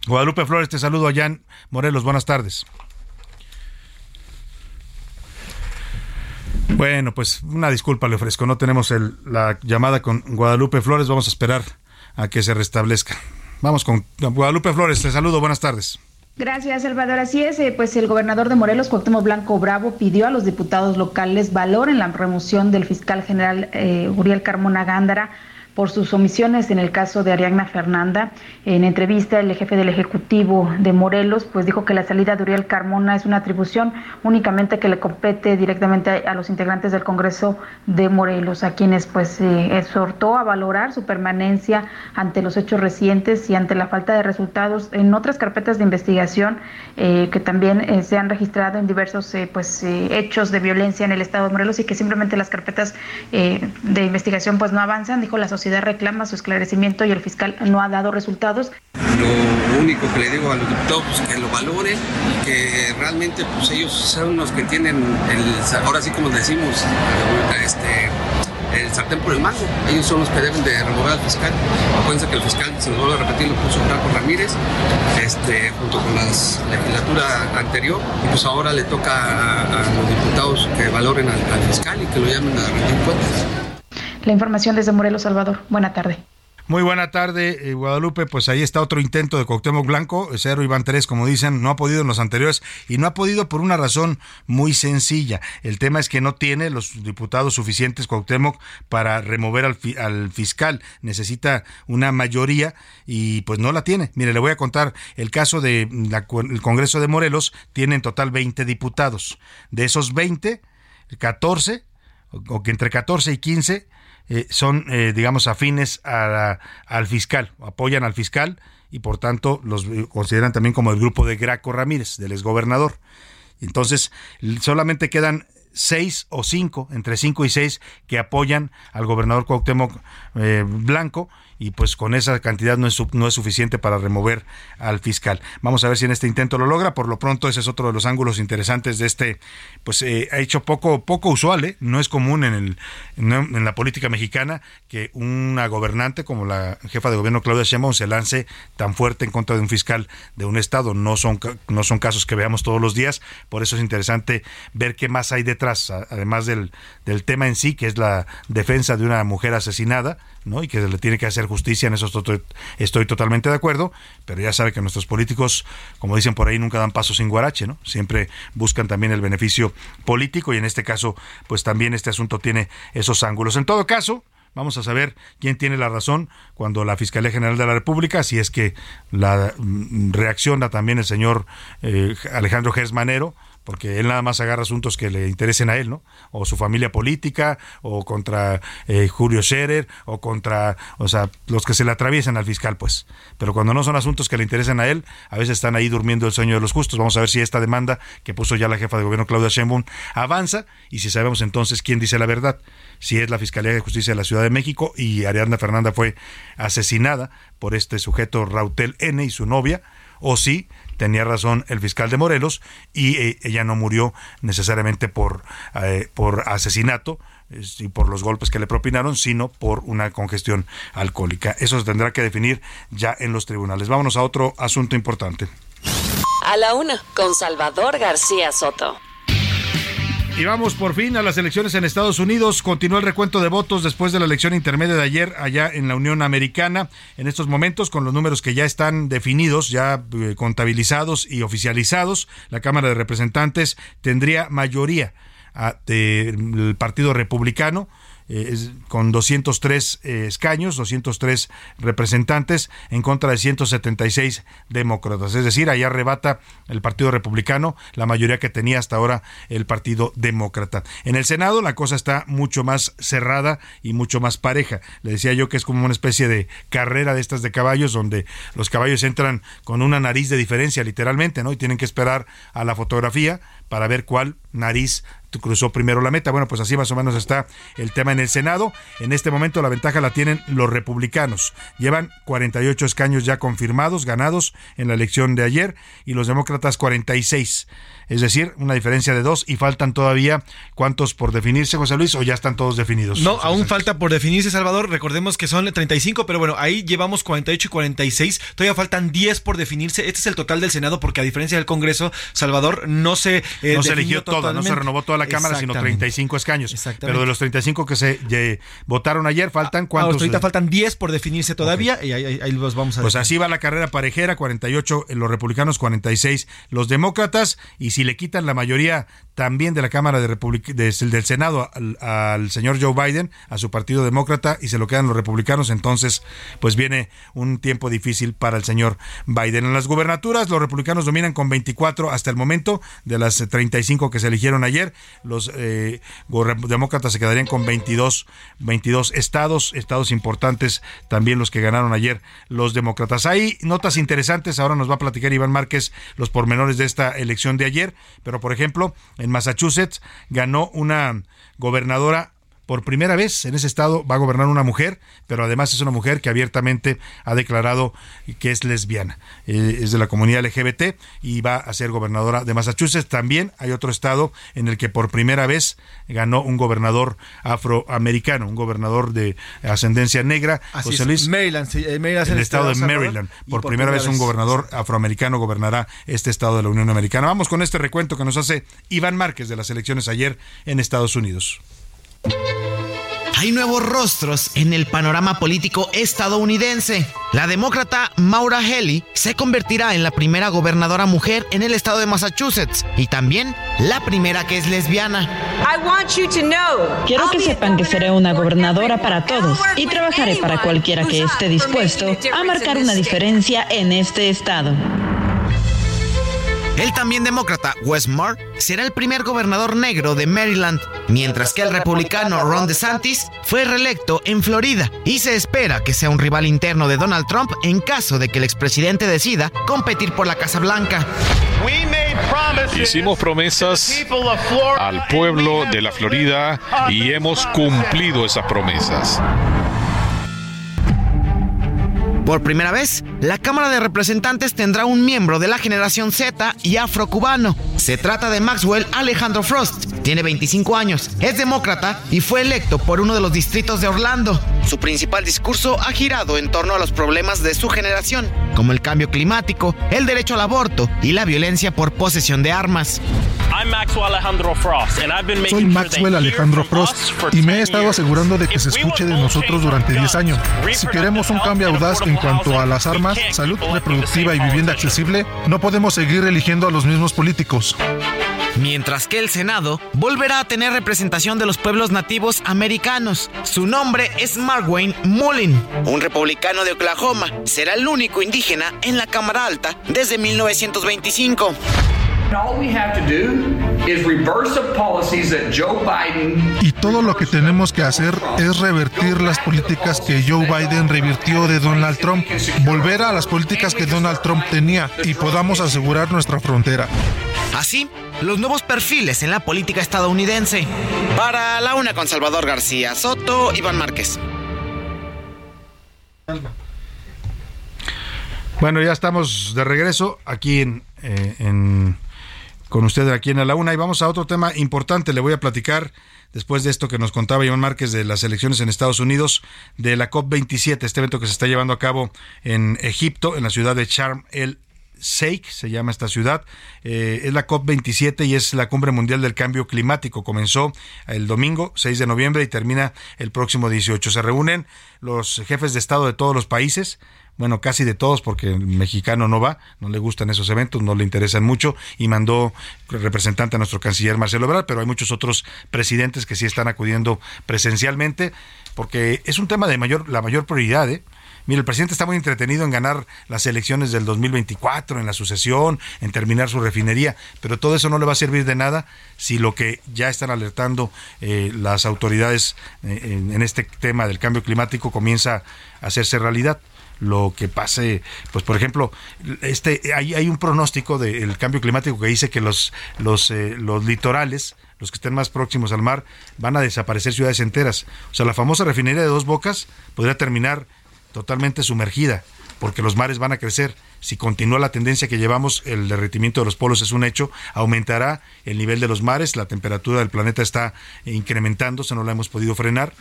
Guadalupe Flores, te saludo allá en Morelos. Buenas tardes. Bueno, pues una disculpa le ofrezco. No tenemos la llamada con Guadalupe Flores. Vamos a esperar a que se restablezca. Vamos con Guadalupe Flores. Te saludo. Buenas tardes. Gracias, Salvador. Así es, eh, pues el gobernador de Morelos, Cuauhtémoc Blanco Bravo, pidió a los diputados locales valor en la remoción del fiscal general eh, Uriel Carmona Gándara por sus omisiones en el caso de Ariagna Fernanda. En entrevista, el jefe del Ejecutivo de Morelos pues dijo que la salida de Uriel Carmona es una atribución únicamente que le compete directamente a, los integrantes del Congreso de Morelos, a quienes pues eh, exhortó a valorar su permanencia ante los hechos recientes y ante la falta de resultados en otras carpetas de investigación eh, que también eh, se han registrado en diversos pues hechos de violencia en el Estado de Morelos y que simplemente las carpetas de investigación pues no avanzan. Dijo la reclama su esclarecimiento y el fiscal no ha dado resultados. Lo único que le digo a los diputados es que lo valoren, que realmente pues ellos son los que tienen el, ahora sí como decimos, este, el sartén por el mango. Ellos son los que deben de remover al fiscal. Acuérdense que el fiscal, se nos vuelve a repetir, lo puso Marco Ramírez, este, junto con la legislatura anterior, y pues ahora le toca a, los diputados que valoren al, al, fiscal y que lo llamen a rendir cuentas. La información desde Morelos, Salvador. Buena tarde. Muy buena tarde, eh, Guadalupe. Pues ahí está otro intento de Cuauhtémoc Blanco, cero Iván tres, como dicen, no ha podido en los anteriores y no ha podido por una razón muy sencilla. El tema es que no tiene los diputados suficientes Cuauhtémoc para remover al, al fiscal. Necesita una mayoría y pues no la tiene. Mire, le voy a contar el caso de el Congreso de Morelos. Tiene en total 20 diputados. De esos 20, 14, o que entre 14 y 15 eh, son, eh, digamos, afines al fiscal, apoyan al fiscal y por tanto los consideran también como el grupo de Graco Ramírez, del exgobernador. Entonces, solamente quedan seis o cinco, entre cinco y seis, que apoyan al gobernador Cuauhtémoc eh, Blanco y pues con esa cantidad no es, no es suficiente para remover al fiscal. Vamos a ver si en este intento lo logra. Por lo pronto ese es otro de los ángulos interesantes de este, pues eh, ha hecho poco, poco usual, ¿eh? no es común en, el, en la política mexicana que una gobernante como la jefa de gobierno Claudia Sheinbaum se lance tan fuerte en contra de un fiscal de un estado. No son, no son casos que veamos todos los días, por eso es interesante ver qué más hay detrás, además del, del tema en sí, que es la defensa de una mujer asesinada ¿no? y que se le tiene que hacer justicia, en eso estoy, totalmente de acuerdo, pero ya sabe que nuestros políticos, como dicen por ahí, nunca dan paso sin guarache, ¿no? siempre buscan también el beneficio político y en este caso, pues también este asunto tiene esos ángulos. En todo caso, Vamos a saber quién tiene la razón cuando la Fiscalía General de la República, si es que la mm, reacciona también el señor eh, Alejandro Gersmanero, porque él nada más agarra asuntos que le interesen a él, ¿no? O su familia política, o contra eh, Julio Scherer, o contra, o sea, los que se le atraviesan al fiscal, pues. Pero cuando no son asuntos que le interesen a él, a veces están ahí durmiendo el sueño de los justos. Vamos a ver si esta demanda que puso ya la jefa de gobierno Claudia Sheinbaum avanza y si sabemos entonces quién dice la verdad. Si es la Fiscalía de Justicia de la Ciudad de México y Ariadna Fernanda fue asesinada por este sujeto Rautel N y su novia, o si tenía razón el fiscal de Morelos y eh, ella no murió necesariamente por, eh, por asesinato y por los golpes que le propinaron, sino por una congestión alcohólica. Eso se tendrá que definir ya en los tribunales. Vámonos a otro asunto importante. A la una, con Salvador García Soto. Y vamos por fin a las elecciones en Estados Unidos. Continúa el recuento de votos después de la elección intermedia de ayer allá en la Unión Americana. En estos momentos, con los números que ya están definidos, ya eh, contabilizados y oficializados, la Cámara de Representantes tendría mayoría ah, del Partido Republicano eh, con 203 eh, escaños, 203 representantes en contra de 176 demócratas. Es decir, ahí arrebata el Partido Republicano la mayoría que tenía hasta ahora el Partido Demócrata. En el Senado la cosa está mucho más cerrada y mucho más pareja. Le decía yo que es como una especie de carrera de estas de caballos donde los caballos entran con una nariz de diferencia literalmente, ¿no? Y tienen que esperar a la fotografía para ver cuál nariz cruzó primero la meta. Bueno, pues así más o menos está el tema en el Senado. En este momento la ventaja la tienen los republicanos. Llevan 48 escaños ya confirmados, ganados en la elección de ayer, y los demócratas 46 es decir, una diferencia de dos y faltan todavía cuántos por definirse, José Luis, o ya están todos definidos. No, aún falta por definirse, Salvador. Recordemos que son 35, pero bueno, ahí llevamos 48 y 46. Todavía faltan 10 por definirse. Este es el total del Senado, porque a diferencia del Congreso, Salvador no se eh, no se eligió todo, no se renovó toda la Cámara, sino 35 escaños. Pero de los 35 que se votaron ayer, faltan ah, cuántos. ahorita faltan 10 por definirse todavía y ahí, los vamos a Pues así va la carrera parejera, 48 los republicanos, 46 los demócratas y si le quitan la mayoría también de la Cámara de del Senado al, señor Joe Biden, a su partido demócrata, y se lo quedan los republicanos, entonces pues viene un tiempo difícil para el señor Biden. En las gubernaturas, los republicanos dominan con 24 hasta el momento, de las 35 que se eligieron ayer, los eh, demócratas se quedarían con 22, 22 estados, estados importantes también los que ganaron ayer los demócratas. Hay notas interesantes, ahora nos va a platicar Iván Márquez los pormenores de esta elección de ayer, pero por ejemplo, en Massachusetts ganó una gobernadora por primera vez en ese estado va a gobernar una mujer, pero además es una mujer que abiertamente ha declarado que es lesbiana. Eh, es de la comunidad LGBT y va a ser gobernadora de Massachusetts. También hay otro estado en el que por primera vez ganó un gobernador afroamericano, un gobernador de ascendencia negra, José Luis. Maryland, eh, el, estado de Maryland. Por, primera, vez, un gobernador afroamericano gobernará este estado de la Unión Americana. Vamos con este recuento que nos hace Iván Márquez de las elecciones ayer en Estados Unidos. Hay nuevos rostros en el panorama político estadounidense. La demócrata Maura Haley se convertirá en la primera gobernadora mujer en el estado de Massachusetts y también la primera que es lesbiana. Quiero que sepan que seré una gobernadora para todos y trabajaré para cualquiera que esté dispuesto a marcar una diferencia en este estado. El también demócrata Wes Moore será el primer gobernador negro de Maryland, mientras que el republicano Ron DeSantis fue reelecto en Florida y se espera que sea un rival interno de Donald Trump en caso de que el expresidente decida competir por la Casa Blanca. Hicimos promesas al pueblo de la Florida y hemos cumplido esas promesas. Por primera vez, la Cámara de Representantes tendrá un miembro de la generación Z y afrocubano. Se trata de Maxwell Alejandro Frost. Tiene 25 años, es demócrata y fue electo por uno de los distritos de Orlando. Su principal discurso ha girado en torno a los problemas de su generación, como el cambio climático, el derecho al aborto y la violencia por posesión de armas. Soy Maxwell Alejandro Frost y me he estado asegurando de que se escuche de nosotros durante 10 años. Si queremos un cambio audaz en cuanto a las armas, salud reproductiva y vivienda accesible, no podemos seguir eligiendo a los mismos políticos. Mientras que el Senado volverá a tener representación de los pueblos nativos americanos. Su nombre es Mark Wayne Mullin, un republicano de Oklahoma. Será el único indígena en la Cámara Alta desde 1925. Y todo lo que tenemos que hacer es revertir las políticas que Joe Biden revirtió de Donald Trump, volver a las políticas que Donald Trump tenía y podamos asegurar nuestra frontera. Así, los nuevos perfiles en la política estadounidense. Para la una con Salvador García Soto, Iván Márquez. Bueno, ya estamos de regreso aquí en, eh, en con ustedes aquí en la una y vamos a otro tema importante. Le voy a platicar después de esto que nos contaba Iván Márquez de las elecciones en Estados Unidos de la COP27, este evento que se está llevando a cabo en Egipto, en la ciudad de Sharm el Sheikh, se llama esta ciudad, eh, es la COP27 y es la Cumbre Mundial del Cambio Climático. Comenzó el domingo 6 de noviembre y termina el próximo 18. Se reúnen los jefes de Estado de todos los países, bueno, casi de todos, porque el mexicano no va, no le gustan esos eventos, no le interesan mucho, y mandó representante a nuestro canciller Marcelo Ebrard, pero hay muchos otros presidentes que sí están acudiendo presencialmente, porque es un tema de mayor, la mayor prioridad, ¿eh? Mire, el presidente está muy entretenido en ganar las elecciones del 2024, en la sucesión, en terminar su refinería, pero todo eso no le va a servir de nada si lo que ya están alertando eh, las autoridades eh, en este tema del cambio climático comienza a hacerse realidad lo que pase, pues por ejemplo, este hay, hay un pronóstico del cambio climático que dice que los los eh, los litorales los que estén más próximos al mar, van a desaparecer ciudades enteras. O sea, la famosa refinería de dos bocas podría terminar totalmente sumergida, porque los mares van a crecer. Si continúa la tendencia que llevamos, el derretimiento de los polos es un hecho, aumentará el nivel de los mares, la temperatura del planeta está incrementándose, no la hemos podido frenar,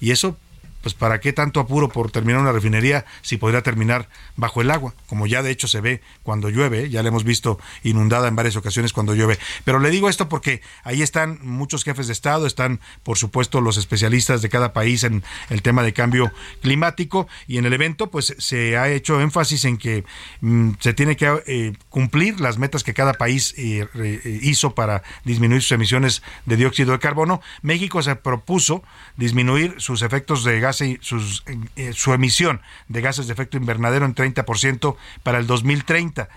y eso pues para qué tanto apuro por terminar una refinería si podría terminar bajo el agua, como ya de hecho se ve cuando llueve, ya la hemos visto inundada en varias ocasiones cuando llueve. Pero le digo esto porque ahí están muchos jefes de Estado, están por supuesto los especialistas de cada país en el tema de cambio climático y en el evento pues se ha hecho énfasis en que mm, se tiene que eh, cumplir las metas que cada país eh, eh, hizo para disminuir sus emisiones de dióxido de carbono. México se propuso disminuir sus efectos de gas sus, su emisión de gases de efecto invernadero en 30% para el 2030.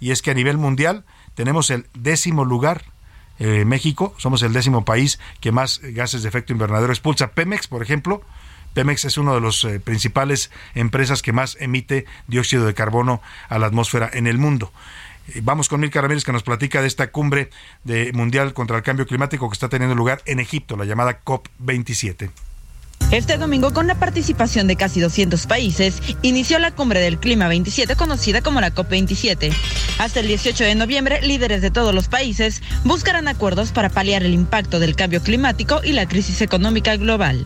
Y es que a nivel mundial tenemos el décimo lugar México, somos el décimo país que más gases de efecto invernadero expulsa. Pemex, por ejemplo, Pemex es una de las principales empresas que más emite dióxido de carbono a la atmósfera en el mundo. Vamos con Milka Ramírez que nos platica de esta cumbre de mundial contra el cambio climático que está teniendo lugar en Egipto, la llamada COP27. Este domingo, con la participación de casi 200 países, inició la cumbre del Clima 27, conocida como la COP27. Hasta el 18 de noviembre, líderes de todos los países buscarán acuerdos para paliar el impacto del cambio climático y la crisis económica global.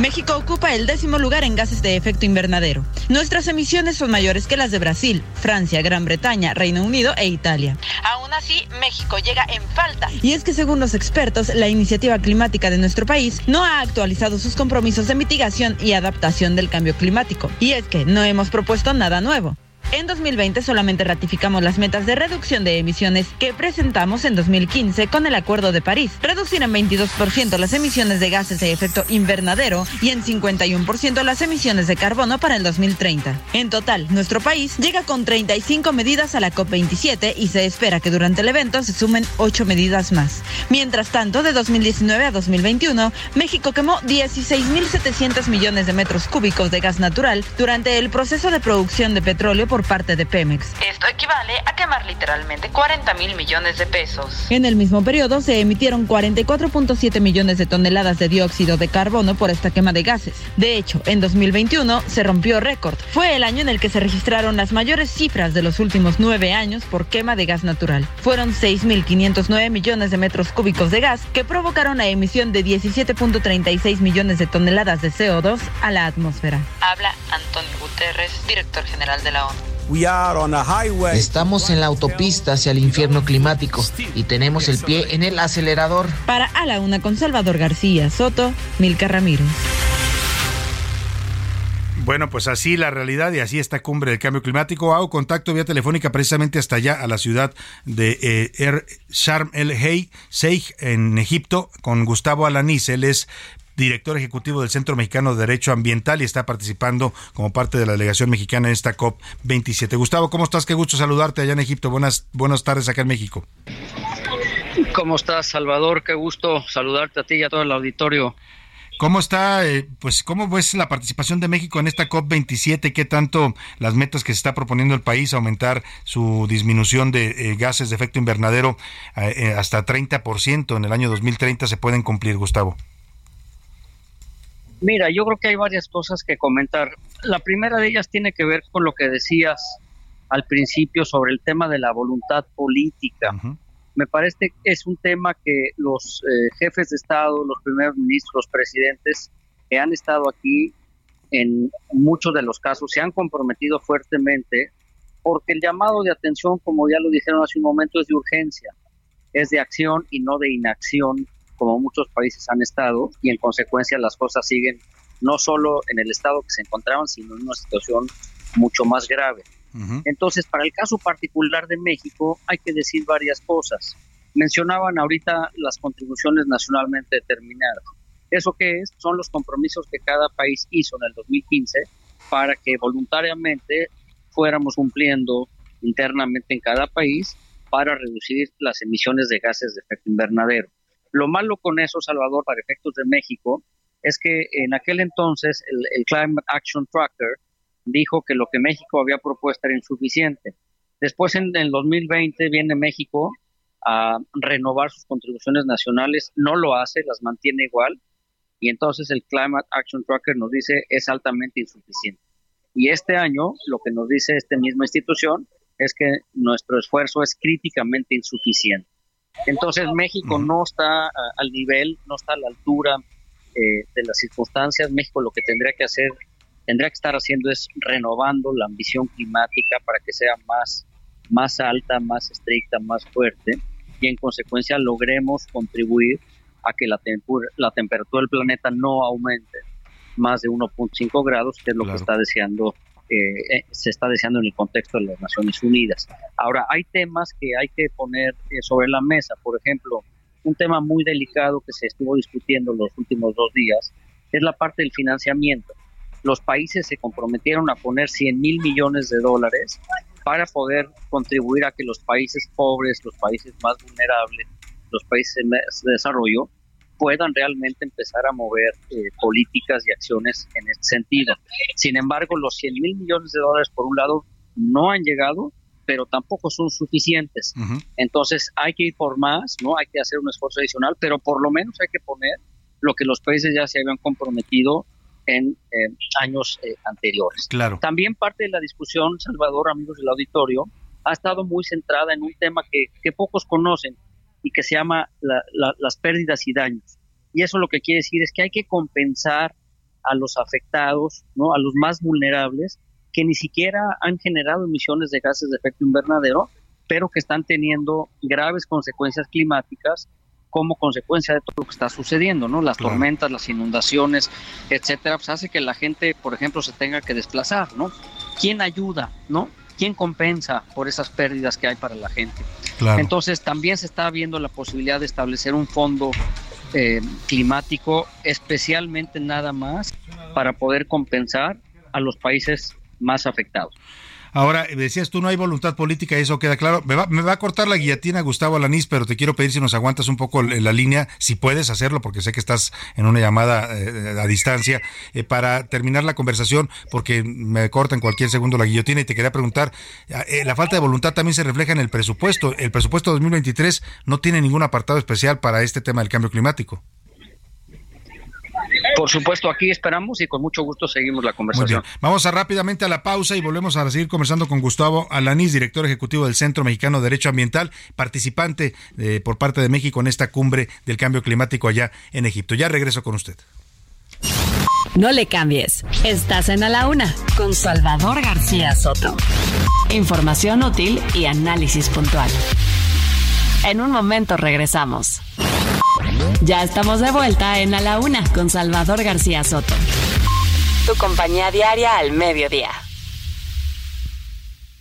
México ocupa el décimo lugar en gases de efecto invernadero. Nuestras emisiones son mayores que las de Brasil, Francia, Gran Bretaña, Reino Unido e Italia. Aún así, México llega en falta. Y es que según los expertos, la iniciativa climática de nuestro país no ha actualizado sus compromisos de mitigación y adaptación del cambio climático. Y es que no hemos propuesto nada nuevo. En 2020 solamente ratificamos las metas de reducción de emisiones que presentamos en 2015 con el Acuerdo de París. Reducir en 22% las emisiones de gases de efecto invernadero y en 51% las emisiones de carbono para el 2030. En total, nuestro país llega con 35 medidas a la COP27 y se espera que durante el evento se sumen 8 medidas más. Mientras tanto, de 2019 a 2021, México quemó 16.700 millones de metros cúbicos de gas natural durante el proceso de producción de petróleo por parte de Pemex. Esto equivale a quemar literalmente 40 mil millones de pesos. En el mismo periodo se emitieron 44.7 millones de toneladas de dióxido de carbono por esta quema de gases. De hecho, en 2021 se rompió récord. Fue el año en el que se registraron las mayores cifras de los últimos nueve años por quema de gas natural. Fueron 6.509 millones de metros cúbicos de gas que provocaron la emisión de 17.36 millones de toneladas de CO2 a la atmósfera. Habla Antonio Guterres, director general de la ONU. Estamos en la autopista hacia el infierno climático y tenemos el pie en el acelerador. Para A la Una con Salvador García Soto, Milka Ramírez. Bueno, pues así la realidad y así esta cumbre del cambio climático. Hago contacto vía telefónica precisamente hasta allá, a la ciudad de eh, er Sharm el Sheikh, en Egipto, con Gustavo Alaniz. Él es director ejecutivo del Centro Mexicano de Derecho Ambiental y está participando como parte de la delegación mexicana en esta COP27. Gustavo, ¿cómo estás? Qué gusto saludarte allá en Egipto. Buenas, buenas tardes acá en México. ¿Cómo estás, Salvador? Qué gusto saludarte a ti y a todo el auditorio. ¿Cómo está, eh, pues, cómo ves la participación de México en esta COP27? ¿Qué tanto las metas que se está proponiendo el país, aumentar su disminución de eh, gases de efecto invernadero eh, hasta 30% en el año 2030 se pueden cumplir, Gustavo? Mira, yo creo que hay varias cosas que comentar. La primera de ellas tiene que ver con lo que decías al principio sobre el tema de la voluntad política. Me parece que es un tema que los eh, jefes de Estado, los primeros ministros, los presidentes que han estado aquí en muchos de los casos se han comprometido fuertemente porque el llamado de atención, como ya lo dijeron hace un momento, es de urgencia, es de acción y no de inacción como muchos países han estado, y en consecuencia las cosas siguen no solo en el estado que se encontraban, sino en una situación mucho más grave. Entonces, para el caso particular de México, hay que decir varias cosas. Mencionaban ahorita las contribuciones nacionalmente determinadas. ¿Eso qué es? Son los compromisos que cada país hizo en el 2015 para que voluntariamente fuéramos cumpliendo internamente en cada país para reducir las emisiones de gases de efecto invernadero. Lo malo con eso, Salvador, para efectos de México, es que en aquel entonces el, Climate Action Tracker dijo que lo que México había propuesto era insuficiente. Después, en el 2020, viene México a renovar sus contribuciones nacionales, no lo hace, las mantiene igual, y entonces el Climate Action Tracker nos dice es altamente insuficiente. Y este año lo que nos dice esta misma institución es que nuestro esfuerzo es críticamente insuficiente. Entonces México no está al nivel, no está a la altura eh, de las circunstancias, México lo que tendría que hacer, tendría que estar haciendo es renovando la ambición climática para que sea más, más alta, más estricta, más fuerte y en consecuencia logremos contribuir a que la, la temperatura del planeta no aumente más de 1.5 grados, que es lo que está deseando eh, se está deseando en el contexto de las Naciones Unidas. Ahora, hay temas que hay que poner eh, sobre la mesa. Por ejemplo, un tema muy delicado que se estuvo discutiendo los últimos dos días es la parte del financiamiento. Los países se comprometieron a poner 100 mil millones de dólares para poder contribuir a que los países pobres, los países más vulnerables, los países de desarrollo, puedan realmente empezar a mover eh, políticas y acciones en este sentido. Sin embargo, los 100 mil millones de dólares, por un lado, no han llegado, pero tampoco son suficientes. Entonces, hay que ir por más, ¿no? Hay que hacer un esfuerzo adicional, pero por lo menos hay que poner lo que los países ya se habían comprometido en años eh, anteriores. Claro. También parte de la discusión, Salvador, amigos del auditorio, ha estado muy centrada en un tema que, que pocos conocen, y que se llama las pérdidas y daños. Y eso lo que quiere decir es que hay que compensar a los afectados, ¿no? a los más vulnerables, que ni siquiera han generado emisiones de gases de efecto invernadero, pero que están teniendo graves consecuencias climáticas como consecuencia de todo lo que está sucediendo, ¿no? Las tormentas, las inundaciones, etcétera, pues hace que la gente, por ejemplo, se tenga que desplazar, ¿no? ¿Quién ayuda, no? ¿Quién compensa por esas pérdidas que hay para la gente? Entonces también se está viendo la posibilidad de establecer un fondo eh, climático especialmente nada más para poder compensar a los países más afectados. Ahora, decías tú, no hay voluntad política, y eso queda claro. Me va, a cortar la guillotina Gustavo Alanís, pero te quiero pedir si nos aguantas un poco la línea, si puedes hacerlo, porque sé que estás en una llamada eh, a distancia, eh, para terminar la conversación, porque me corta en cualquier segundo la guillotina y te quería preguntar, eh, la falta de voluntad también se refleja en el presupuesto. El presupuesto 2023 no tiene ningún apartado especial para este tema del cambio climático. Por supuesto, aquí esperamos y con mucho gusto seguimos la conversación. Vamos a rápidamente a la pausa y volvemos a seguir conversando con Gustavo Alanís, director ejecutivo del Centro Mexicano de Derecho Ambiental, participante eh, por parte de México en esta cumbre del cambio climático allá en Egipto. Ya regreso con usted. No le cambies. Estás en A la Una con Salvador García Soto. Información útil y análisis puntual. En un momento regresamos. Ya estamos de vuelta en A la Una con Salvador García Soto. Tu compañía diaria al mediodía.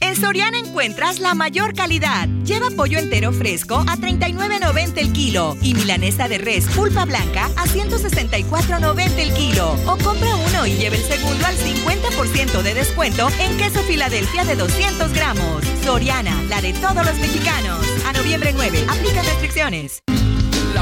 En Soriana encuentras la mayor calidad. Lleva pollo entero fresco a 39.90 el kilo y milanesa de res pulpa blanca a 164.90 el kilo. O compra uno y lleve el segundo al 50% de descuento en queso Filadelfia de 200 gramos. Soriana, la de todos los mexicanos. A noviembre 9, aplica restricciones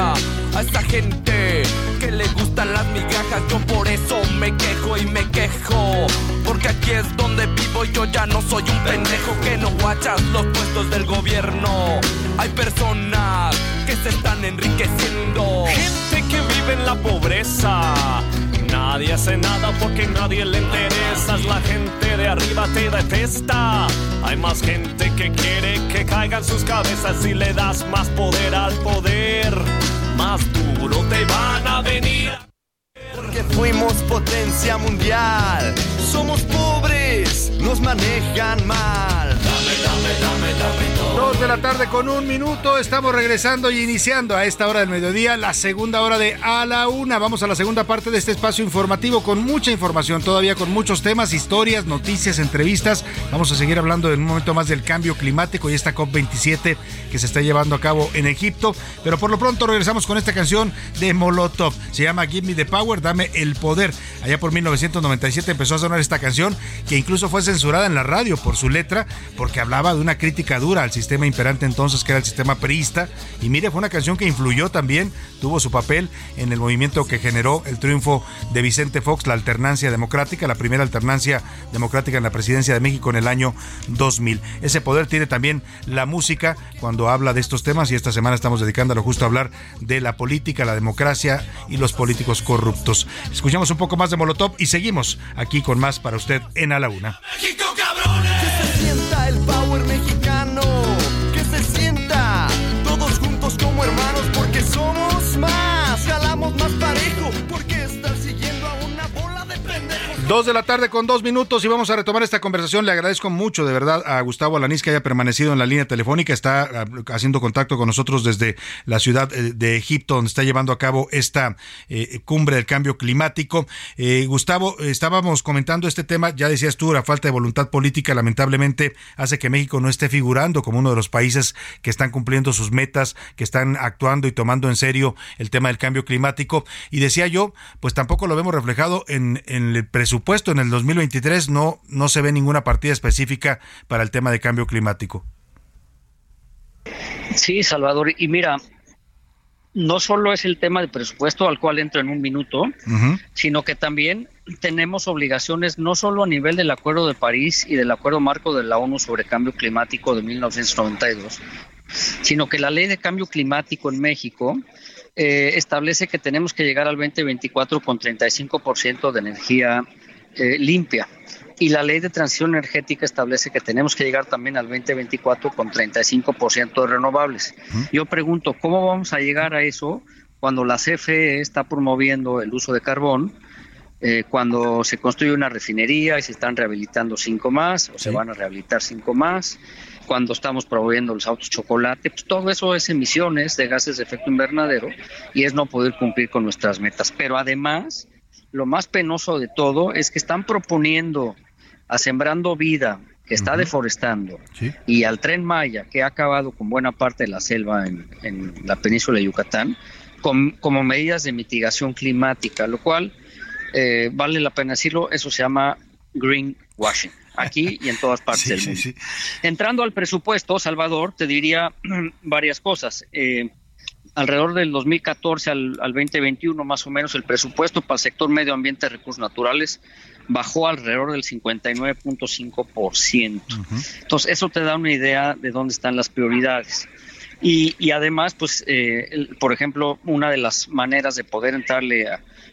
a esa gente que le gustan las migajas, yo por eso me quejo y me quejo. Porque aquí es donde vivo y yo ya no soy un pendejo que no guachas los puestos del gobierno. Hay personas que se están enriqueciendo. Gente que vive en la pobreza. Nadie hace nada porque nadie le interesa. La gente de arriba te detesta. Hay más gente que quiere que caigan sus cabezas y le das más poder al poder más duro te van a venir. Porque fuimos potencia mundial. Somos pobres, nos manejan mal. Dame, dame, dame, dame Dos de la tarde con un minuto. Estamos regresando y iniciando a esta hora del mediodía la segunda hora de A la Una. Vamos a la segunda parte de este espacio informativo con mucha información, todavía con muchos temas, historias, noticias, entrevistas. Vamos a seguir hablando en un momento más del cambio climático y esta COP27 que se está llevando a cabo en Egipto. Pero por lo pronto regresamos con esta canción de Molotov. Se llama Give Me the Power, dame el poder. Allá por 1997 empezó a sonar esta canción que incluso fue censurada en la radio por su letra porque hablaba de una crítica dura al sistema sistema imperante entonces, que era el sistema perista. Y mire, fue una canción que influyó también, tuvo su papel en el movimiento que generó el triunfo de Vicente Fox, la alternancia democrática, la primera alternancia democrática en la presidencia de México en el año 2000. Ese poder tiene también la música cuando habla de estos temas y esta semana estamos dedicándolo justo a hablar de la política, la democracia y los políticos corruptos. Escuchamos un poco más de Molotov y seguimos aquí con más para usted en A la Una. México, cabrones. Que se sienta el power. Juntos como hermanos porque somos Dos de la tarde con dos minutos y vamos a retomar esta conversación. Le agradezco mucho de verdad a Gustavo Alanís que haya permanecido en la línea telefónica. Está ah, haciendo contacto con nosotros desde la ciudad eh, de Egipto, donde está llevando a cabo esta eh, cumbre del cambio climático. Eh, Gustavo, estábamos comentando este tema. Ya decías tú, la falta de voluntad política lamentablemente hace que México no esté figurando como uno de los países que están cumpliendo sus metas, que están actuando y tomando en serio el tema del cambio climático. Y decía yo, pues tampoco lo vemos reflejado en, en el presupuesto en el 2023 no, no se ve ninguna partida específica para el tema de cambio climático. Sí, Salvador. Y mira, no solo es el tema del presupuesto al cual entro en un minuto, sino que también tenemos obligaciones no solo a nivel del Acuerdo de París y del Acuerdo Marco de la ONU sobre Cambio Climático de 1992, sino que la Ley de Cambio Climático en México eh, establece que tenemos que llegar al 2024 con 35% de energía eh, limpia. Y la ley de transición energética establece que tenemos que llegar también al 2024 con 35% de renovables. Yo pregunto, ¿cómo vamos a llegar a eso cuando la CFE está promoviendo el uso de carbón? Eh, cuando se construye una refinería y se están rehabilitando cinco más o se van a rehabilitar cinco más, cuando estamos promoviendo los autos chocolate, pues todo eso es emisiones de gases de efecto invernadero y es no poder cumplir con nuestras metas. Pero además, lo más penoso de todo es que están proponiendo a Sembrando Vida, que está deforestando, y al Tren Maya, que ha acabado con buena parte de la selva en, la península de Yucatán, como medidas de mitigación climática, lo cual eh, vale la pena decirlo, eso se llama greenwashing, aquí y en todas (laughs) partes del mundo. Entrando al presupuesto, Salvador, te diría (clears throat) varias cosas. Eh, alrededor del 2014 al, 2021 más o menos el presupuesto para el sector medio ambiente y recursos naturales bajó alrededor del 59.5%. Entonces eso te da una idea de dónde están las prioridades. Y, además, pues, eh, por ejemplo, una de las maneras de poder entrarle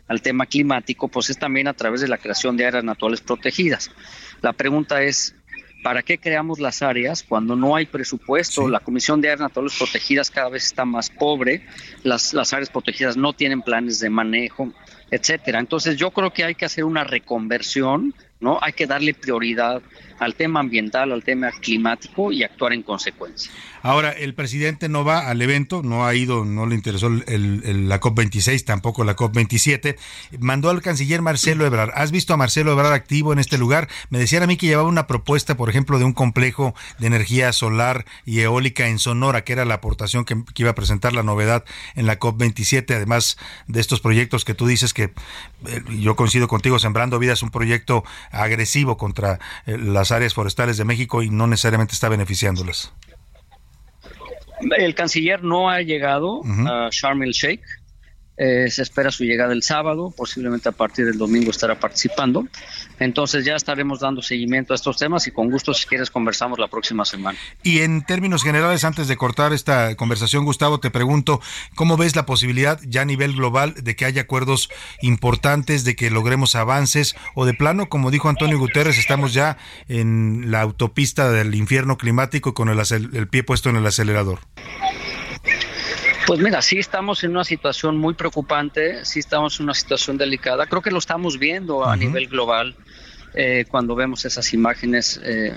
al tema climático, pues es también a través de la creación de áreas naturales protegidas. La pregunta es, ¿Para qué creamos las áreas cuando no hay presupuesto? La Comisión de Áreas Naturales Protegidas cada vez está más pobre, las, las áreas protegidas no tienen planes de manejo, etcétera. Entonces yo creo que hay que hacer una reconversión, ¿no? Hay que darle prioridad al tema ambiental, al tema climático y actuar en consecuencia. Ahora, el presidente no va al evento, no ha ido, no le interesó el, la COP26, tampoco la COP27. Mandó al canciller Marcelo Ebrard. ¿Has visto a Marcelo Ebrard activo en este lugar? Me decían a mí que llevaba una propuesta, por ejemplo, de un complejo de energía solar y eólica en Sonora, que era la aportación que, iba a presentar la novedad en la COP27, además de estos proyectos que tú dices que eh, yo coincido contigo, Sembrando Vida es un proyecto agresivo contra eh, las áreas forestales de México y no necesariamente está beneficiándolas. El canciller no ha llegado a Sharm el Sheikh. Eh, se espera su llegada el sábado, posiblemente a partir del domingo estará participando. Entonces ya estaremos dando seguimiento a estos temas y con gusto si quieres conversamos la próxima semana. Y en términos generales, antes de cortar esta conversación, Gustavo, te pregunto, ¿cómo ves la posibilidad ya a nivel global de que haya acuerdos importantes, de que logremos avances o de plano, como dijo Antonio Guterres, estamos ya en la autopista del infierno climático con el, el pie puesto en el acelerador? Pues mira, sí estamos en una situación muy preocupante, sí estamos en una situación delicada. Creo que lo estamos viendo a nivel global eh, cuando vemos esas imágenes eh,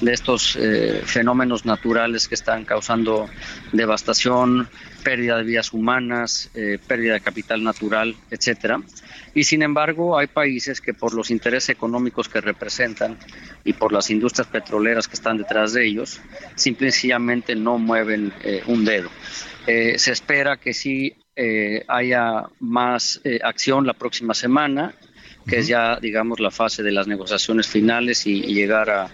de estos eh, fenómenos naturales que están causando devastación, pérdida de vidas humanas, pérdida de capital natural, etcétera. Y sin embargo, hay países que por los intereses económicos que representan y por las industrias petroleras que están detrás de ellos, simplemente no mueven un dedo. Eh, se espera que sí eh, haya más eh, acción la próxima semana, que es ya, digamos, la fase de las negociaciones finales y, llegar a,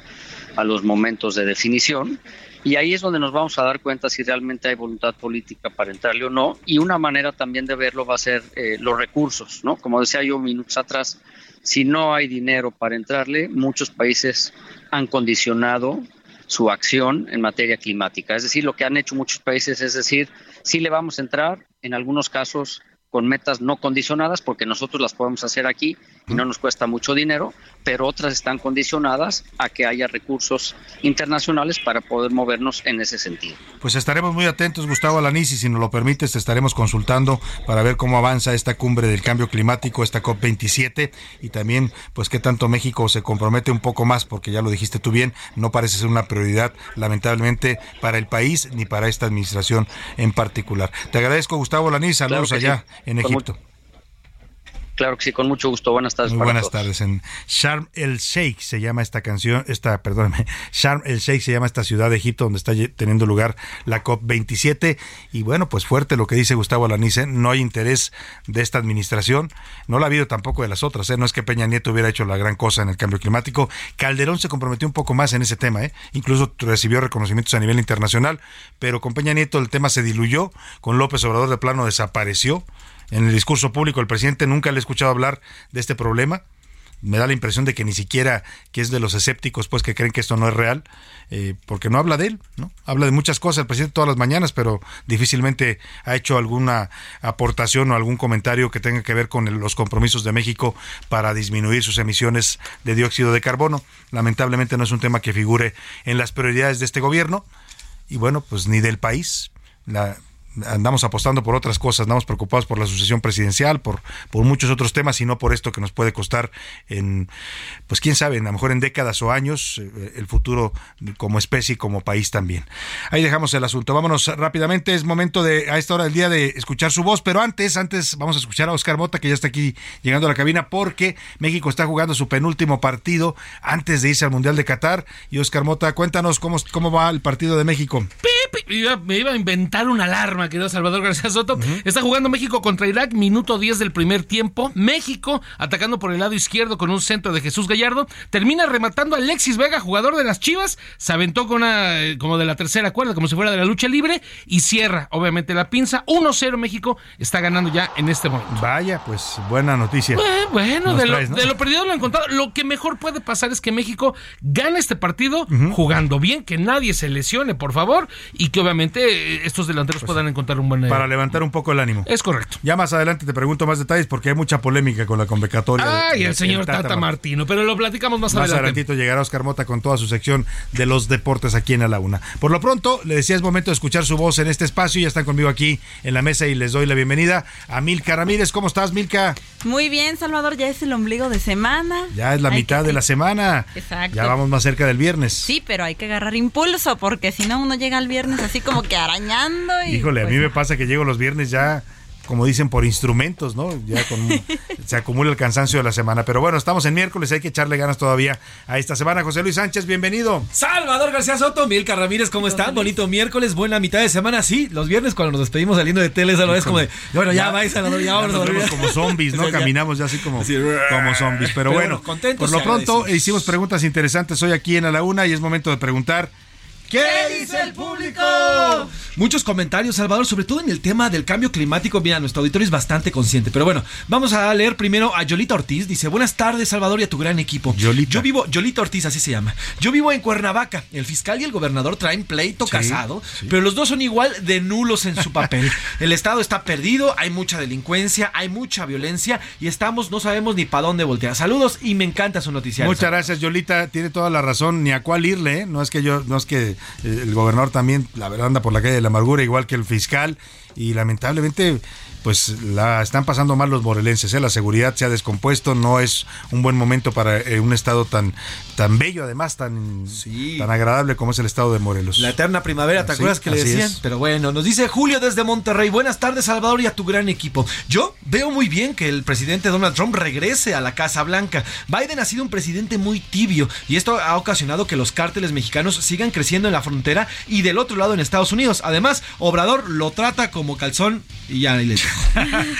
los momentos de definición. Y ahí es donde nos vamos a dar cuenta si realmente hay voluntad política para entrarle o no. Y una manera también de verlo va a ser eh, los recursos, ¿no? Como decía yo minutos atrás, si no hay dinero para entrarle, muchos países han condicionado su acción en materia climática. Es decir, lo que han hecho muchos países es decir, sí le vamos a entrar, en algunos casos con metas no condicionadas, porque nosotros las podemos hacer aquí y no nos cuesta mucho dinero, pero otras están condicionadas a que haya recursos internacionales para poder movernos en ese sentido. Pues estaremos muy atentos, Gustavo Alaniz, y si nos lo permites, te estaremos consultando para ver cómo avanza esta cumbre del cambio climático, esta COP27, y también, pues, qué tanto México se compromete un poco más, porque ya lo dijiste tú bien, no parece ser una prioridad, lamentablemente, para el país ni para esta administración en particular. Te agradezco, Gustavo Alaniz, saludos allá en Egipto. Claro que sí, con mucho gusto. Buenas tardes. Muy buenas tardes. En Sharm el Sheikh se llama esta canción, esta, perdóname, (laughs) Sharm el Sheikh se llama esta ciudad de Egipto donde está teniendo lugar la COP27. Y bueno, pues fuerte lo que dice Gustavo Alanice, no hay interés de esta administración, no la ha habido tampoco de las otras, ¿eh? no es que Peña Nieto hubiera hecho la gran cosa en el cambio climático. Calderón se comprometió un poco más en ese tema, ¿eh? incluso recibió reconocimientos a nivel internacional, pero con Peña Nieto el tema se diluyó, con López Obrador de plano desapareció en el discurso público el presidente nunca le he escuchado hablar de este problema. Me da la impresión de que ni siquiera que es de los escépticos, pues que creen que esto no es real, eh, porque no habla de él, ¿no? Habla de muchas cosas el presidente todas las mañanas, pero difícilmente ha hecho alguna aportación o algún comentario que tenga que ver con los compromisos de México para disminuir sus emisiones de dióxido de carbono. Lamentablemente no es un tema que figure en las prioridades de este gobierno y bueno, pues ni del país. La, andamos apostando por otras cosas, andamos preocupados por la sucesión presidencial, por, por muchos otros temas y no por esto que nos puede costar en, pues quién sabe, a lo mejor en décadas o años, eh, el futuro como especie y como país también. Ahí dejamos el asunto. Vámonos rápidamente, es momento de, a esta hora del día, de escuchar su voz, pero antes, antes vamos a escuchar a Oscar Mota, que ya está aquí llegando a la cabina, porque México está jugando su penúltimo partido antes de irse al Mundial de Qatar. Y Oscar Mota, cuéntanos cómo, cómo va el partido de México. me iba a inventar una alarma querido Salvador García Soto. Está jugando México contra Irak, minuto 10 del primer tiempo. México atacando por el lado izquierdo con un centro de Jesús Gallardo. Termina rematando a Alexis Vega, jugador de las Chivas. Se aventó con una, eh, como de la tercera cuerda, como si fuera de la lucha libre. Y cierra, obviamente, la pinza. 1-0 México está ganando ya en este momento. Vaya, pues buena noticia. Eh, bueno, de, lo, perdido lo encontrado. Lo que mejor puede pasar es que México gane este partido jugando bien, que nadie se lesione, por favor. Y que obviamente eh, estos delanteros pues puedan encontrar un buen... Eh, Para levantar un poco el ánimo. Es correcto. Ya más adelante te pregunto más detalles porque hay mucha polémica con la convocatoria. Ay, el señor Tata, Martino, pero lo platicamos más, adelante. Más adelantito llegará Oscar Mota con toda su sección de los deportes aquí en A la Una. Por lo pronto, le decía es momento de escuchar su voz en este espacio. Ya están conmigo aquí en la mesa y les doy la bienvenida a Milka Ramírez. ¿Cómo estás, Milka? Muy bien, Salvador. Ya es el ombligo de semana. Ya es la mitad de la semana. Exacto. Ya vamos más cerca del viernes. Sí, pero hay que agarrar impulso porque si no uno llega al viernes así como que arañando. Y Híjole, a pues mí me pasa que llego los viernes ya como dicen, por instrumentos, ¿no? Ya con, (laughs) se acumula el cansancio de la semana. Pero bueno, estamos en miércoles, hay que echarle ganas todavía a esta semana. José Luis Sánchez, bienvenido. Salvador García Soto, Milka Ramírez, ¿cómo están? Bonito miércoles, buena mitad de semana. Sí, los viernes cuando nos despedimos saliendo de tele, es como de, bueno, ya, va, Salvador, (laughs) ya vamos a como zombies, ¿no? (laughs) Caminamos ya así como, como zombies. Pero, bueno, por lo pronto hicimos preguntas interesantes hoy aquí en A la Una y es momento de preguntar ¿Qué dice el público? Muchos comentarios, Salvador, sobre todo en el tema del cambio climático. Mira, nuestro auditorio es bastante consciente. Pero bueno, vamos a leer primero a Yolita Ortiz. Dice, buenas tardes, Salvador, y a tu gran equipo. Yolita. Yo vivo, Yolita Ortiz, así se llama. Yo vivo en Cuernavaca. El fiscal y el gobernador traen pleito casado, pero los dos son igual de nulos en su papel. (laughs) el Estado está perdido, hay mucha delincuencia, hay mucha violencia y estamos, no sabemos ni para dónde voltear. Saludos y me encanta su noticia. Muchas gracias, Yolita. Tiene toda la razón, ni a cuál irle, ¿eh? No es que yo, no es que el gobernador también, la verdad, anda por la calle de la amargura, igual que el fiscal, y lamentablemente pues la están pasando mal los morelenses. ¿eh? La seguridad se ha descompuesto, no es un buen momento para eh, un estado tan, tan bello, además, tan, tan agradable como es el estado de Morelos. La eterna primavera, ¿te acuerdas que le decían? Pero bueno, nos dice Julio desde Monterrey. Buenas tardes, Salvador, y a tu gran equipo. Yo veo muy bien que el presidente Donald Trump regrese a la Casa Blanca. Biden ha sido un presidente muy tibio y esto ha ocasionado que los cárteles mexicanos sigan creciendo en la frontera y del otro lado en Estados Unidos. Además, Obrador lo trata como calzón y ya (laughs) le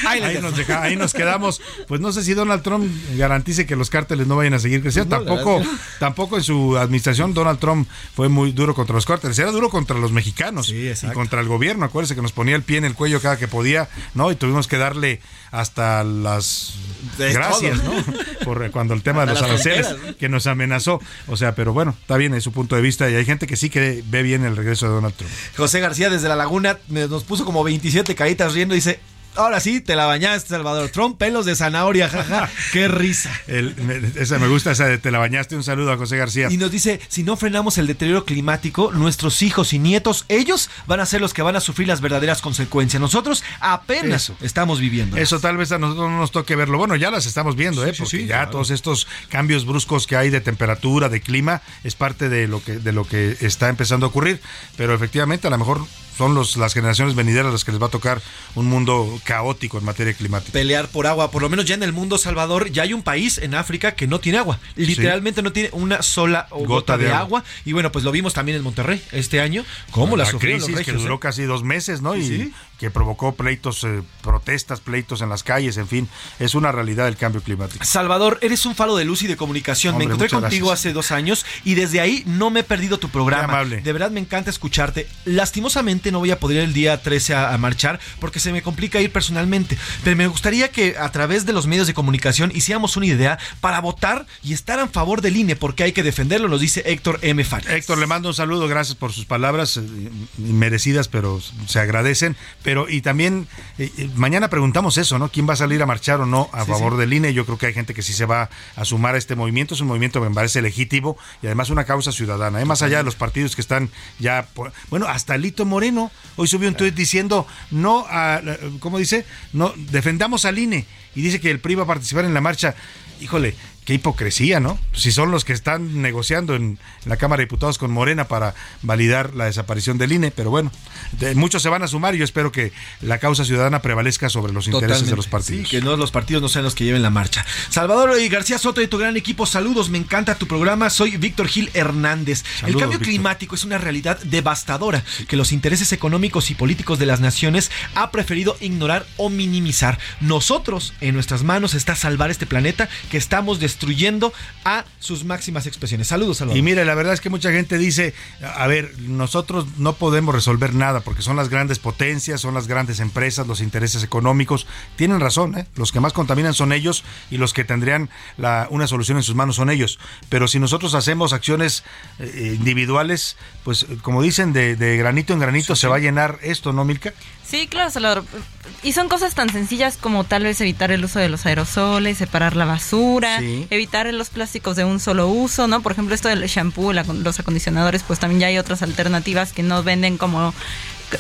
ahí, nos ahí, nos quedamos. Pues no sé si Donald Trump garantice que los cárteles no vayan a seguir creciendo. tampoco, tampoco en su administración Donald Trump fue muy duro contra los cárteles. Era duro contra los mexicanos y contra el gobierno. Acuérdese que nos ponía el pie en el cuello cada que podía, ¿no? Y tuvimos que darle hasta las gracias, ¿no? (laughs) Por cuando el tema de los aranceles que nos amenazó. O sea, pero bueno, está bien, es su punto de vista y hay gente que sí que ve bien el regreso de Donald Trump. José García desde La Laguna nos puso como 27 caritas riendo y dice, Ahora sí, te la bañaste, Salvador. Trump, pelos de zanahoria, jaja. (laughs) Qué risa. esa me gusta, esa de te la bañaste. Un saludo a José García. Y nos dice, si no frenamos el deterioro climático, nuestros hijos y nietos, ellos van a ser los que van a sufrir las verdaderas consecuencias. Nosotros apenas estamos viviendo. Eso tal vez a nosotros no nos toque verlo. Bueno, ya las estamos viendo, ¿eh? Porque ya todos estos cambios bruscos que hay de temperatura, de clima, es parte de lo que, de lo que está empezando a ocurrir. Pero efectivamente, a lo mejor son los, las generaciones venideras las que les va a tocar un mundo caótico en materia climática. Pelear por agua, por lo menos ya en el mundo, Salvador, ya hay un país en África que no tiene agua. Literalmente no tiene una sola gota, de, agua. Y bueno, pues lo vimos también en Monterrey este año. ¿Cómo la, la crisis que duró eh? casi dos meses, ¿no? Y que provocó pleitos, eh, protestas, pleitos en las calles, en fin, es una realidad el cambio climático. Salvador, eres un faro de luz y de comunicación. me encontré contigo hace dos años y desde ahí no me he perdido tu programa. De verdad me encanta escucharte. Lastimosamente no voy a poder el día 13 a, marchar porque se me complica ir personalmente, pero me gustaría que a través de los medios de comunicación hiciéramos una idea para votar y estar a favor del INE porque hay que defenderlo, nos dice Héctor M. Farías. Héctor, le mando un saludo, gracias por sus palabras, eh, merecidas, pero se agradecen pero y también eh, eh, mañana preguntamos eso, ¿no? ¿Quién va a salir a marchar o no a favor del INE? Yo creo que hay gente que sí se va a sumar a este movimiento. Es un movimiento que me parece legítimo y además una causa ciudadana. ¿eh? Más allá de los partidos que están ya... Bueno, hasta Lito Moreno hoy subió un tuit diciendo no a... ¿Cómo dice? No, defendamos al INE. Y dice que el PRI va a participar en la marcha. Híjole, qué hipocresía, ¿no? Si son los que están negociando en la Cámara de Diputados con Morena para validar la desaparición del INE, pero bueno, muchos se van a sumar y yo espero que la causa ciudadana prevalezca sobre los intereses de los partidos. Sí, que no los partidos no sean los que lleven la marcha. Salvador y García Soto de tu gran equipo, saludos, me encanta tu programa, soy Víctor Gil Hernández. El cambio climático es una realidad devastadora que los intereses económicos y políticos de las naciones ha preferido ignorar o minimizar. Nosotros, en nuestras manos está salvar este planeta que estamos destruyendo destruyendo a sus máximas expresiones. Saludos, Y mire, la verdad es que mucha gente dice, a ver, nosotros no podemos resolver nada porque son las grandes potencias, son las grandes empresas, los intereses económicos. Tienen razón, ¿eh? los que más contaminan son ellos y los que tendrían la, una solución en sus manos son ellos. Pero si nosotros hacemos acciones eh, individuales, pues como dicen, de, granito en granito se va a llenar esto, ¿no, Milka? Sí, claro, Salvador. Y son cosas tan sencillas como tal vez evitar el uso de los aerosoles, separar la basura, evitar los plásticos de un solo uso, ¿no? Por ejemplo, esto del shampoo, los acondicionadores, pues también ya hay otras alternativas que no venden como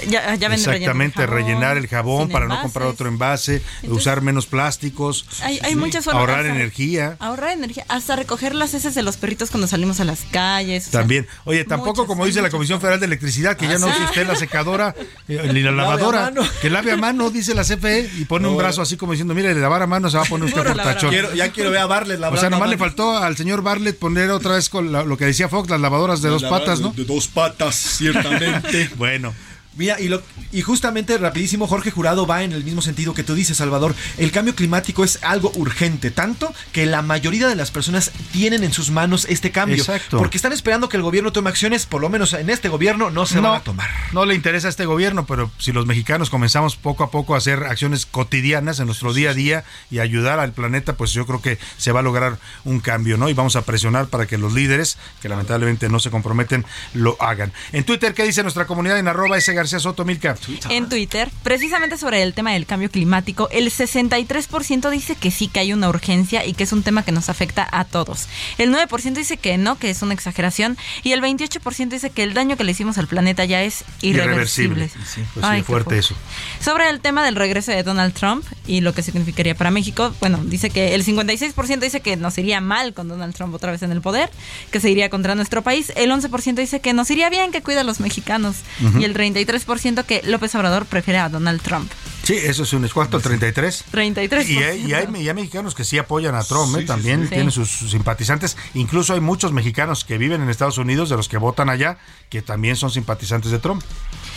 ya, Exactamente, rellenar el jabón para no comprar otro envase, usar menos plásticos. Hay, muchas Ahorrar energía. Ahorrar energía, hasta recoger las heces de los perritos cuando salimos a las calles. También. Oye, tampoco como dice la Comisión Federal de Electricidad, que ya no use usted la secadora (laughs) eh, ni la lavadora, que lave a mano, dice la CFE, y pone un brazo así como diciendo, mire, de lavar a mano se va a poner usted portachón. ya quiero ver a Barlet O sea, nomás le faltó al señor Barlet poner otra vez con lo que decía Fox, las lavadoras de dos patas, ¿no? De dos patas, ciertamente. (laughs) bueno. Mira, y, lo, y justamente rapidísimo, Jorge Jurado va en el mismo sentido que tú dices, Salvador. El cambio climático es algo urgente, tanto que la mayoría de las personas tienen en sus manos este cambio. Exacto. Porque están esperando que el gobierno tome acciones, por lo menos en este gobierno no se van a tomar. No le interesa a este gobierno, pero si los mexicanos comenzamos poco a poco a hacer acciones cotidianas en nuestro día a día y ayudar al planeta, pues yo creo que se va a lograr un cambio, ¿no? Y vamos a presionar para que los líderes, que lamentablemente no se comprometen, lo hagan. En Twitter, ¿qué dice nuestra comunidad en arroba ese Soto Milka. En Twitter, precisamente sobre el tema del cambio climático, el 63% dice que sí que hay una urgencia y que es un tema que nos afecta a todos. El 9% dice que no, que es una exageración. Y el 28% dice que el daño que le hicimos al planeta ya es irreversible. Pues fuerte eso. Sobre el tema del regreso de Donald Trump y lo que significaría para México, bueno, dice que el 56% dice que nos iría mal con Donald Trump otra vez en el poder, que se iría contra nuestro país. El 11% dice que nos iría bien, que cuida a los mexicanos. Y el 33% que López Obrador prefiere a Donald Trump. Sí, eso es un escuadro, 33. 33. Y hay, y hay, mexicanos que sí apoyan a Trump, ¿eh? también tienen sus, simpatizantes. Incluso hay muchos mexicanos que viven en Estados Unidos, de los que votan allá, que también son simpatizantes de Trump.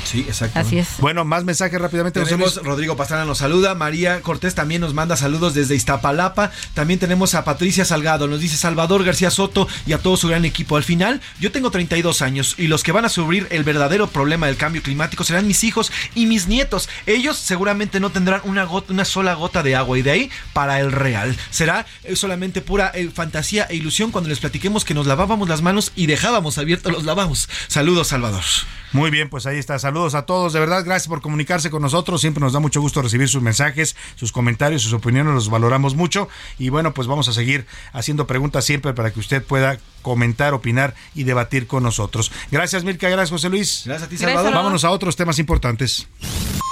Sí, exacto. Así es. Bueno, más mensajes rápidamente. Tenemos Rodrigo Pastrana nos saluda, María Cortés también nos manda saludos desde Iztapalapa. También tenemos a Patricia Salgado, nos dice Salvador García Soto y a todo su gran equipo. Al final, yo tengo 32 años y los que van a sufrir el verdadero problema del cambio climático serán mis hijos y mis nietos. Ellos seguramente no tendrán una, gota, una sola gota de agua y de ahí para el real. Será eh, solamente pura eh, fantasía e ilusión cuando les platiquemos que nos lavábamos las manos y dejábamos abiertos los lavabos. Saludos, Salvador. Muy bien, pues ahí está. Saludos a todos. De verdad, gracias por comunicarse con nosotros. Siempre nos da mucho gusto recibir sus mensajes, sus comentarios, sus opiniones. Los valoramos mucho. Y bueno, pues vamos a seguir haciendo preguntas siempre para que usted pueda comentar, opinar y debatir con nosotros. Gracias, Mirka. Gracias, José Luis. Gracias a ti, Salvador. Vámonos a otros temas importantes.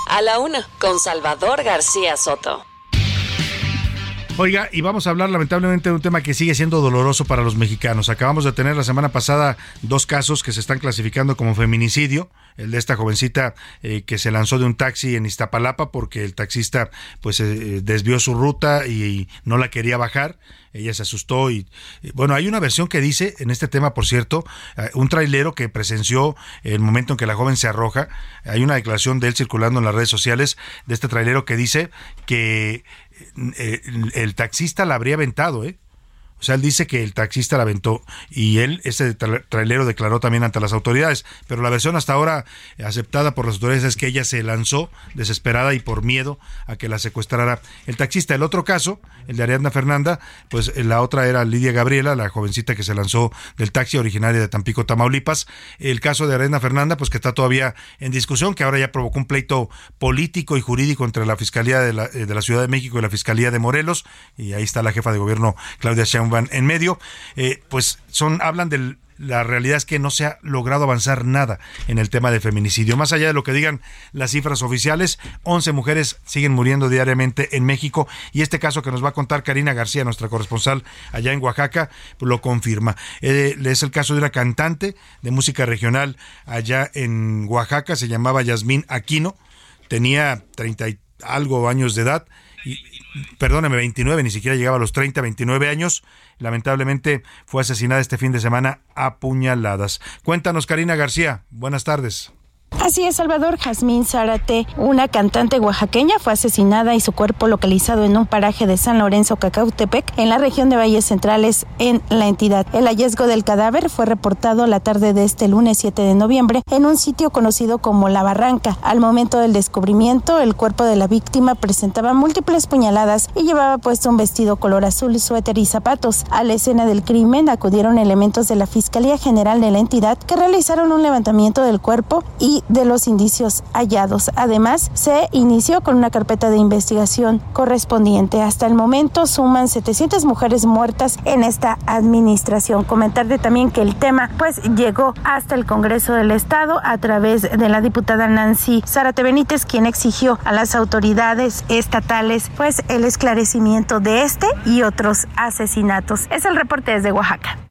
A la una, con Salvador García Soto. Oiga, y vamos a hablar lamentablemente de un tema que sigue siendo doloroso para los mexicanos. Acabamos de tener la semana pasada dos casos que se están clasificando como feminicidio. El de esta jovencita eh, que se lanzó de un taxi en Iztapalapa porque el taxista pues eh, desvió su ruta y, no la quería bajar. Ella se asustó y, bueno, hay una versión que dice en este tema, por cierto, eh, un trailero que presenció el momento en que la joven se arroja. Hay una declaración de él circulando en las redes sociales de este trailero que dice que el, taxista la habría aventado, ¿eh? O sea, él dice que el taxista la aventó y él, ese trailero, declaró también ante las autoridades. Pero la versión hasta ahora aceptada por las autoridades es que ella se lanzó desesperada y por miedo a que la secuestrara el taxista. El otro caso, el de Ariadna Fernanda, pues la otra era Lidia Gabriela, la jovencita que se lanzó del taxi originaria de Tampico, Tamaulipas. El caso de Ariadna Fernanda, pues que está todavía en discusión, que ahora ya provocó un pleito político y jurídico entre la Fiscalía de la, la Ciudad de México y la Fiscalía de Morelos. Y ahí está la jefa de gobierno, Claudia Sheinbaum en medio, eh, pues son, hablan de la realidad es que no se ha logrado avanzar nada en el tema del feminicidio. Más allá de lo que digan las cifras oficiales, 11 mujeres siguen muriendo diariamente en México y este caso que nos va a contar Karina García, nuestra corresponsal allá en Oaxaca, lo confirma. Eh, es el caso de una cantante de música regional allá en Oaxaca, se llamaba Yasmín Aquino, tenía 30 y algo años de edad, perdóneme, 29, ni siquiera llegaba a los 30, 29 años. Lamentablemente fue asesinada este fin de semana a puñaladas. Cuéntanos, Karina García. Buenas tardes. Así es, Salvador Jazmín Zárate, una cantante oaxaqueña, fue asesinada y su cuerpo localizado en un paraje de San Lorenzo, Cacautepec, en la región de Valles Centrales, en la entidad. El hallazgo del cadáver fue reportado la tarde de este lunes 7 de noviembre en un sitio conocido como La Barranca. Al momento del descubrimiento, el cuerpo de la víctima presentaba múltiples puñaladas y llevaba puesto un vestido color azul, suéter y zapatos. A la escena del crimen acudieron elementos de la Fiscalía General de la entidad que realizaron un levantamiento del cuerpo y de los indicios hallados. Además, se inició con una carpeta de investigación correspondiente. Hasta el momento suman 700 mujeres muertas en esta administración. Comentarle también que el tema pues llegó hasta el Congreso del Estado a través de la diputada Nancy Zárate Benítez, quien exigió a las autoridades estatales pues el esclarecimiento de este y otros asesinatos. Es el reporte desde Oaxaca.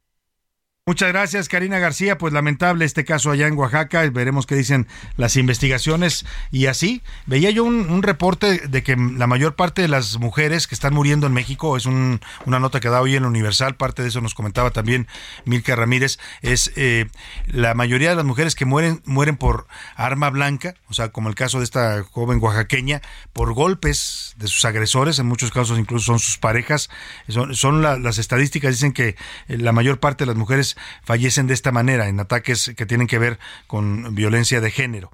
Muchas gracias, Karina García. Pues lamentable este caso allá en Oaxaca. Veremos qué dicen las investigaciones. Y así, veía yo un, reporte de que la mayor parte de las mujeres que están muriendo en México, es una nota que da hoy en Universal, parte de eso nos comentaba también Milka Ramírez, es eh, la mayoría de las mujeres que mueren, mueren por arma blanca, o sea, como el caso de esta joven oaxaqueña, por golpes de sus agresores, en muchos casos incluso son sus parejas. Son, las estadísticas, dicen que eh, la mayor parte de las mujeres fallecen de esta manera, en ataques que tienen que ver con violencia de género.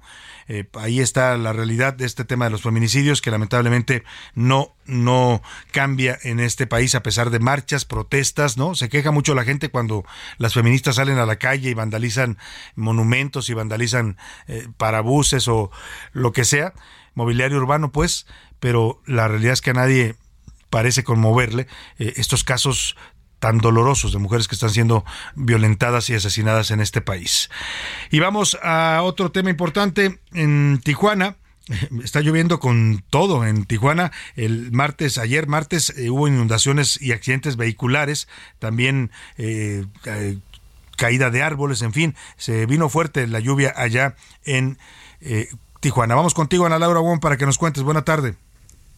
Eh, ahí está la realidad de este tema de los feminicidios que lamentablemente no no cambia en este país a pesar de marchas, protestas, ¿no? Se queja mucho la gente cuando las feministas salen a la calle y vandalizan monumentos y vandalizan eh, parabuses o lo que sea, mobiliario urbano, pues, pero la realidad es que a nadie parece conmoverle eh, estos casos tan dolorosos de mujeres que están siendo violentadas y asesinadas en este país. Y vamos a otro tema importante en Tijuana. (laughs) Está lloviendo con todo en Tijuana. El martes, ayer martes, eh, hubo inundaciones y accidentes vehiculares. También eh, eh, caída de árboles, en fin, se vino fuerte la lluvia allá en Tijuana. Vamos contigo, Ana Laura Wong, para que nos cuentes. Buena tarde.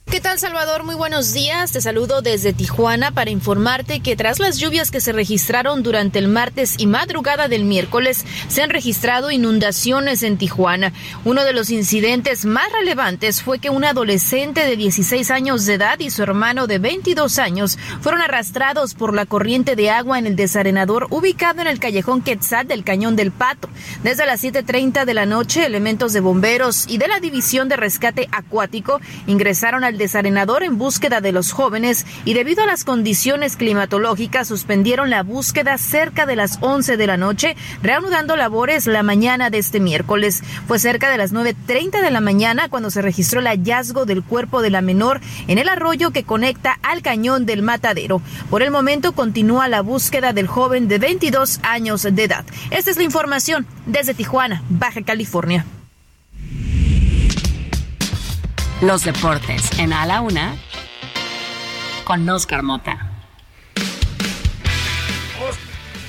¿Qué tal Salvador? Muy buenos días. Te saludo desde Tijuana para informarte que tras las lluvias que se registraron durante el martes y madrugada del miércoles, se han registrado inundaciones en Tijuana. Uno de los incidentes más relevantes fue que un adolescente de 16 años de edad y su hermano de 22 años fueron arrastrados por la corriente de agua en el desarenador ubicado en el callejón Quetzal del Cañón del Pato. Desde las 7.30 de la noche, elementos de bomberos y de la División de Rescate Acuático ingresaron al desarenador en búsqueda de los jóvenes y debido a las condiciones climatológicas suspendieron la búsqueda cerca de las 11 de la noche, reanudando labores la mañana de este miércoles. Fue cerca de las 9.30 de la mañana cuando se registró el hallazgo del cuerpo de la menor en el arroyo que conecta al cañón del matadero. Por el momento continúa la búsqueda del joven de 22 años de edad. Esta es la información desde Tijuana, Baja California. Los deportes en A la Una con Oscar Mota.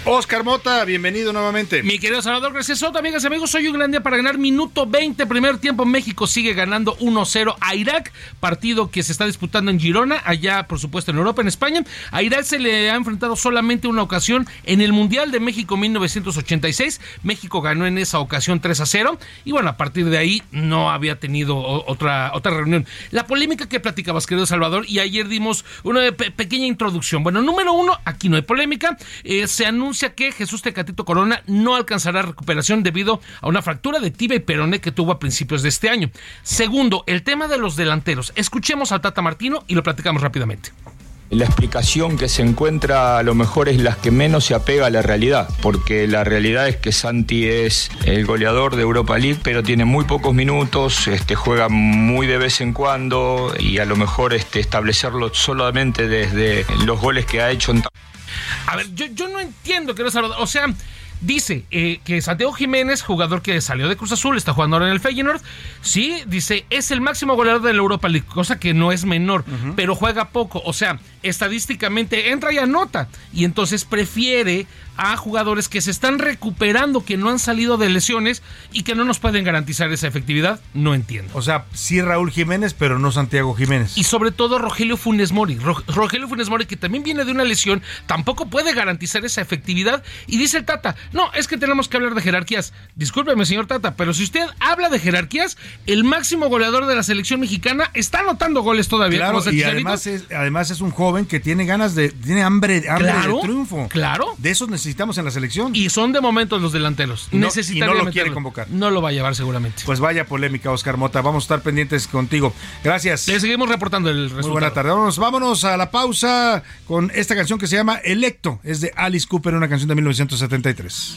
Oscar Mota, bienvenido nuevamente. Mi querido Salvador Gracias Soto, amigas y amigos, soy un gran día para ganar minuto 20, primer tiempo. México sigue ganando 1-0 a Irak, partido que se está disputando en Girona, allá por supuesto en Europa, en España. A Irak se le ha enfrentado solamente una ocasión en el Mundial de México 1986. México ganó en esa ocasión 3 0 y bueno, a partir de ahí no había tenido otra, otra reunión. La polémica que platicabas, querido Salvador, y ayer dimos una pequeña introducción. Bueno, número uno, aquí no hay polémica. Eh, se anuncia que Jesús Tecatito Corona no alcanzará recuperación debido a una fractura de tibia y peroné que tuvo a principios de este año. Segundo, el tema de los delanteros. Escuchemos a Tata Martino y lo platicamos rápidamente. La explicación que se encuentra a lo mejor es la que menos se apega a la realidad, porque la realidad es que Santi es el goleador de Europa League, pero tiene muy pocos minutos, este, juega muy de vez en cuando y a lo mejor este, establecerlo solamente desde los goles que ha hecho en a ver, yo, yo no entiendo que no O sea, Dice eh, que Santiago Jiménez, jugador que salió de Cruz Azul, está jugando ahora en el Feyenoord. Sí, dice, es el máximo goleador de la Europa League, cosa que no es menor, pero juega poco. O sea, estadísticamente entra y anota. Y entonces prefiere a jugadores que se están recuperando, que no han salido de lesiones y que no nos pueden garantizar esa efectividad, no entiendo. O sea, sí Raúl Jiménez, pero no Santiago Jiménez. Y sobre todo Rogelio Funes Mori. Rogelio Funes Mori, que también viene de una lesión, tampoco puede garantizar esa efectividad. Y dice el Tata, no, es que tenemos que hablar de jerarquías. Discúlpeme, señor Tata, pero si usted habla de jerarquías, el máximo goleador de la selección mexicana está anotando goles todavía. Claro, y además es, además es un joven que tiene ganas de, tiene hambre, hambre de triunfo. Claro. De esos necesitamos necesitamos en la selección. Y son de momento los delanteros. No, y no lo quiere convocar. No lo va a llevar seguramente. Pues vaya polémica, Oscar Mota. Vamos a estar pendientes contigo. Gracias. Le seguimos reportando el resultado. Muy buena tarde. Vámonos, vámonos a la pausa con esta canción que se llama Electo. Es de Alice Cooper, una canción de 1973.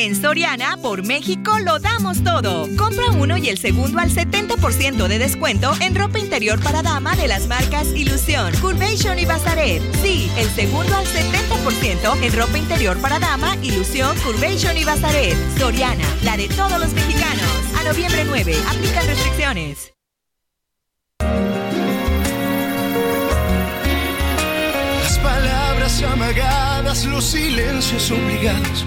En Soriana, por México, lo damos todo. Compra uno y el segundo al 70% de descuento en ropa interior para dama de las marcas Ilusión, Curvation y Bazaret. Sí, el segundo al 70% en ropa interior para dama, Ilusión, Curvation y Bazaret. Soriana, la de todos los mexicanos. A noviembre 9, aplican restricciones. Las palabras amagadas, los silencios obligados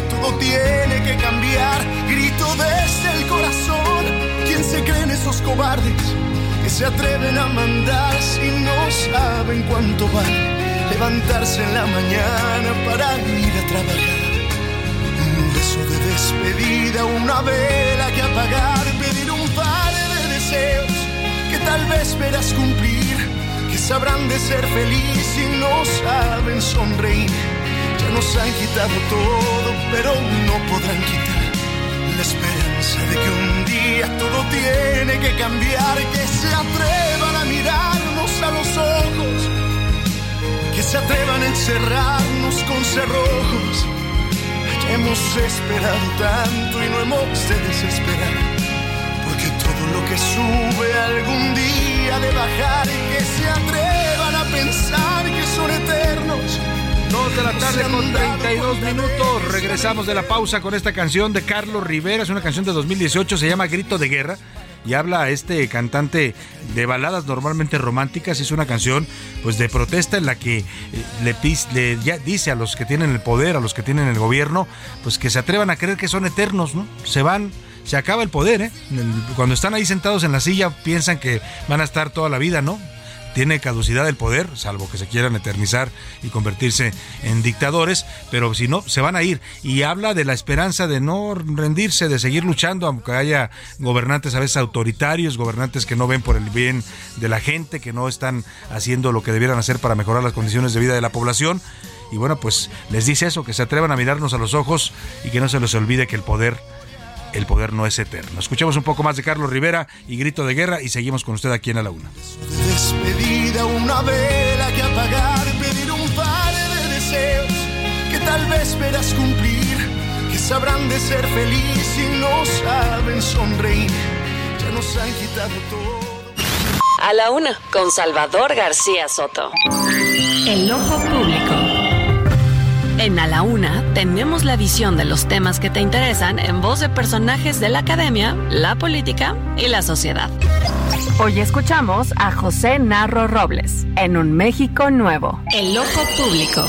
todo tiene que cambiar. Grito desde el corazón. ¿Quién se creen esos cobardes que se atreven a mandar si no saben cuánto vale levantarse en la mañana para ir a trabajar? Un beso de despedida, una vela que apagar, pedir un par de deseos que tal vez verás cumplir sabrán de ser feliz y no saben sonreír. Ya nos han quitado todo, pero no podrán quitar la esperanza de que un día todo tiene que cambiar, que se atrevan a mirarnos a los ojos, que se atrevan a encerrarnos con cerrojos. Hemos esperado tanto y no hemos de desesperar, porque todo lo que sube algún día de bajar y que se atrevan a pensar que son eternos Dos de la tarde con 32 minutos. Regresamos de la pausa con esta canción de Carlos Rivera. Es una canción de 2018, se llama Grito de Guerra. Y habla este cantante de baladas normalmente románticas. Es una canción pues de protesta en la que eh, le, le dice a los que tienen el poder, a los que tienen el gobierno, pues que se atrevan a creer que son eternos, ¿no? Se van, se acaba el poder, ¿eh? Cuando están ahí sentados en la silla piensan que van a estar toda la vida, ¿no? Tiene caducidad el poder, salvo que se quieran eternizar y convertirse en dictadores, pero si no, se van a ir. Y habla de la esperanza de no rendirse, de seguir luchando, aunque haya gobernantes a veces autoritarios, gobernantes que no ven por el bien de la gente, que no están haciendo lo que debieran hacer para mejorar las condiciones de vida de la población. Y bueno, pues les dice eso, que se atrevan a mirarnos a los ojos y que no se les olvide que el poder el poder no es eterno. Escuchemos un poco más de Carlos Rivera y Grito de Guerra y seguimos con usted aquí en A la Una. Despedida, una vela que apagar, pedir un par de deseos que tal vez esperas cumplir, que sabrán de ser feliz y no saben sonreír. Ya nos han quitado todo. A la Una, con Salvador García Soto. El ojo público. En A la Una tenemos la visión de los temas que te interesan en voz de personajes de la academia, la política y la sociedad. Hoy escuchamos a José Narro Robles en Un México Nuevo. El ojo público.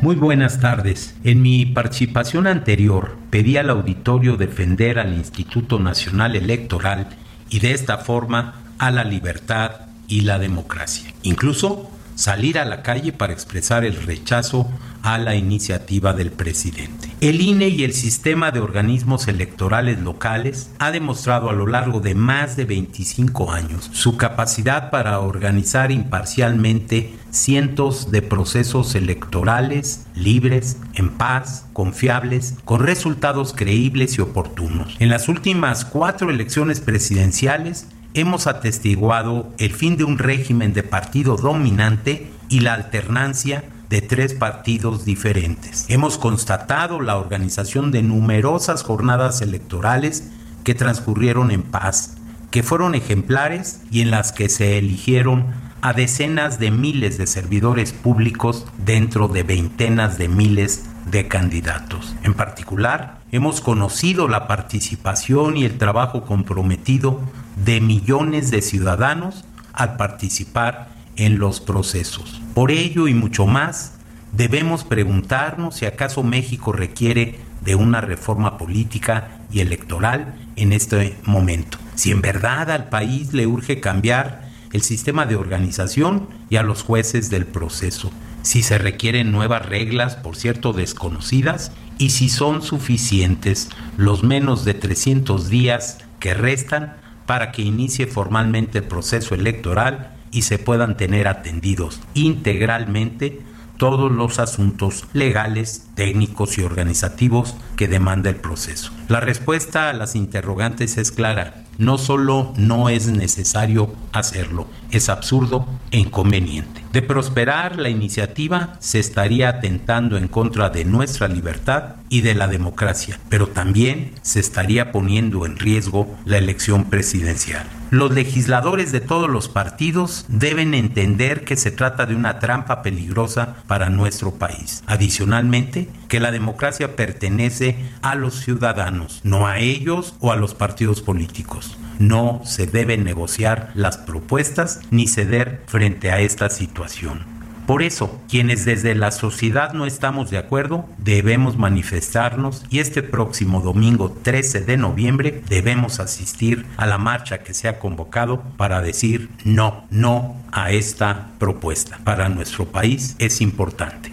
Muy buenas tardes. En mi participación anterior pedí al auditorio defender al Instituto Nacional Electoral y de esta forma a la libertad y la democracia. Incluso salir a la calle para expresar el rechazo a la iniciativa del presidente. El INE y el sistema de organismos electorales locales ha demostrado a lo largo de más de 25 años su capacidad para organizar imparcialmente cientos de procesos electorales libres, en paz, confiables, con resultados creíbles y oportunos. En las últimas cuatro elecciones presidenciales, hemos atestiguado el fin de un régimen de partido dominante y la alternancia de tres partidos diferentes. Hemos constatado la organización de numerosas jornadas electorales que transcurrieron en paz, que fueron ejemplares y en las que se eligieron a decenas de miles de servidores públicos dentro de veintenas de miles de candidatos. En particular, hemos conocido la participación y el trabajo comprometido de millones de ciudadanos al participar en los procesos. Por ello y mucho más, debemos preguntarnos si acaso México requiere de una reforma política y electoral en este momento. Si en verdad al país le urge cambiar el sistema de organización y a los jueces del proceso. Si se requieren nuevas reglas, por cierto, desconocidas, y si son suficientes los menos de 300 días que restan para que inicie formalmente el proceso electoral y se puedan tener atendidos integralmente todos los asuntos legales, técnicos y organizativos que demanda el proceso. La respuesta a las interrogantes es clara. No solo no es necesario hacerlo, es absurdo e inconveniente. De prosperar la iniciativa, se estaría atentando en contra de nuestra libertad y de la democracia, pero también se estaría poniendo en riesgo la elección presidencial. Los legisladores de todos los partidos deben entender que se trata de una trampa peligrosa para nuestro país. Adicionalmente, que la democracia pertenece a los ciudadanos, no a ellos o a los partidos políticos. No se deben negociar las propuestas ni ceder frente a esta situación. Por eso, quienes desde la sociedad no estamos de acuerdo, debemos manifestarnos y este próximo domingo 13 de noviembre debemos asistir a la marcha que se ha convocado para decir no, no a esta propuesta. Para nuestro país es importante.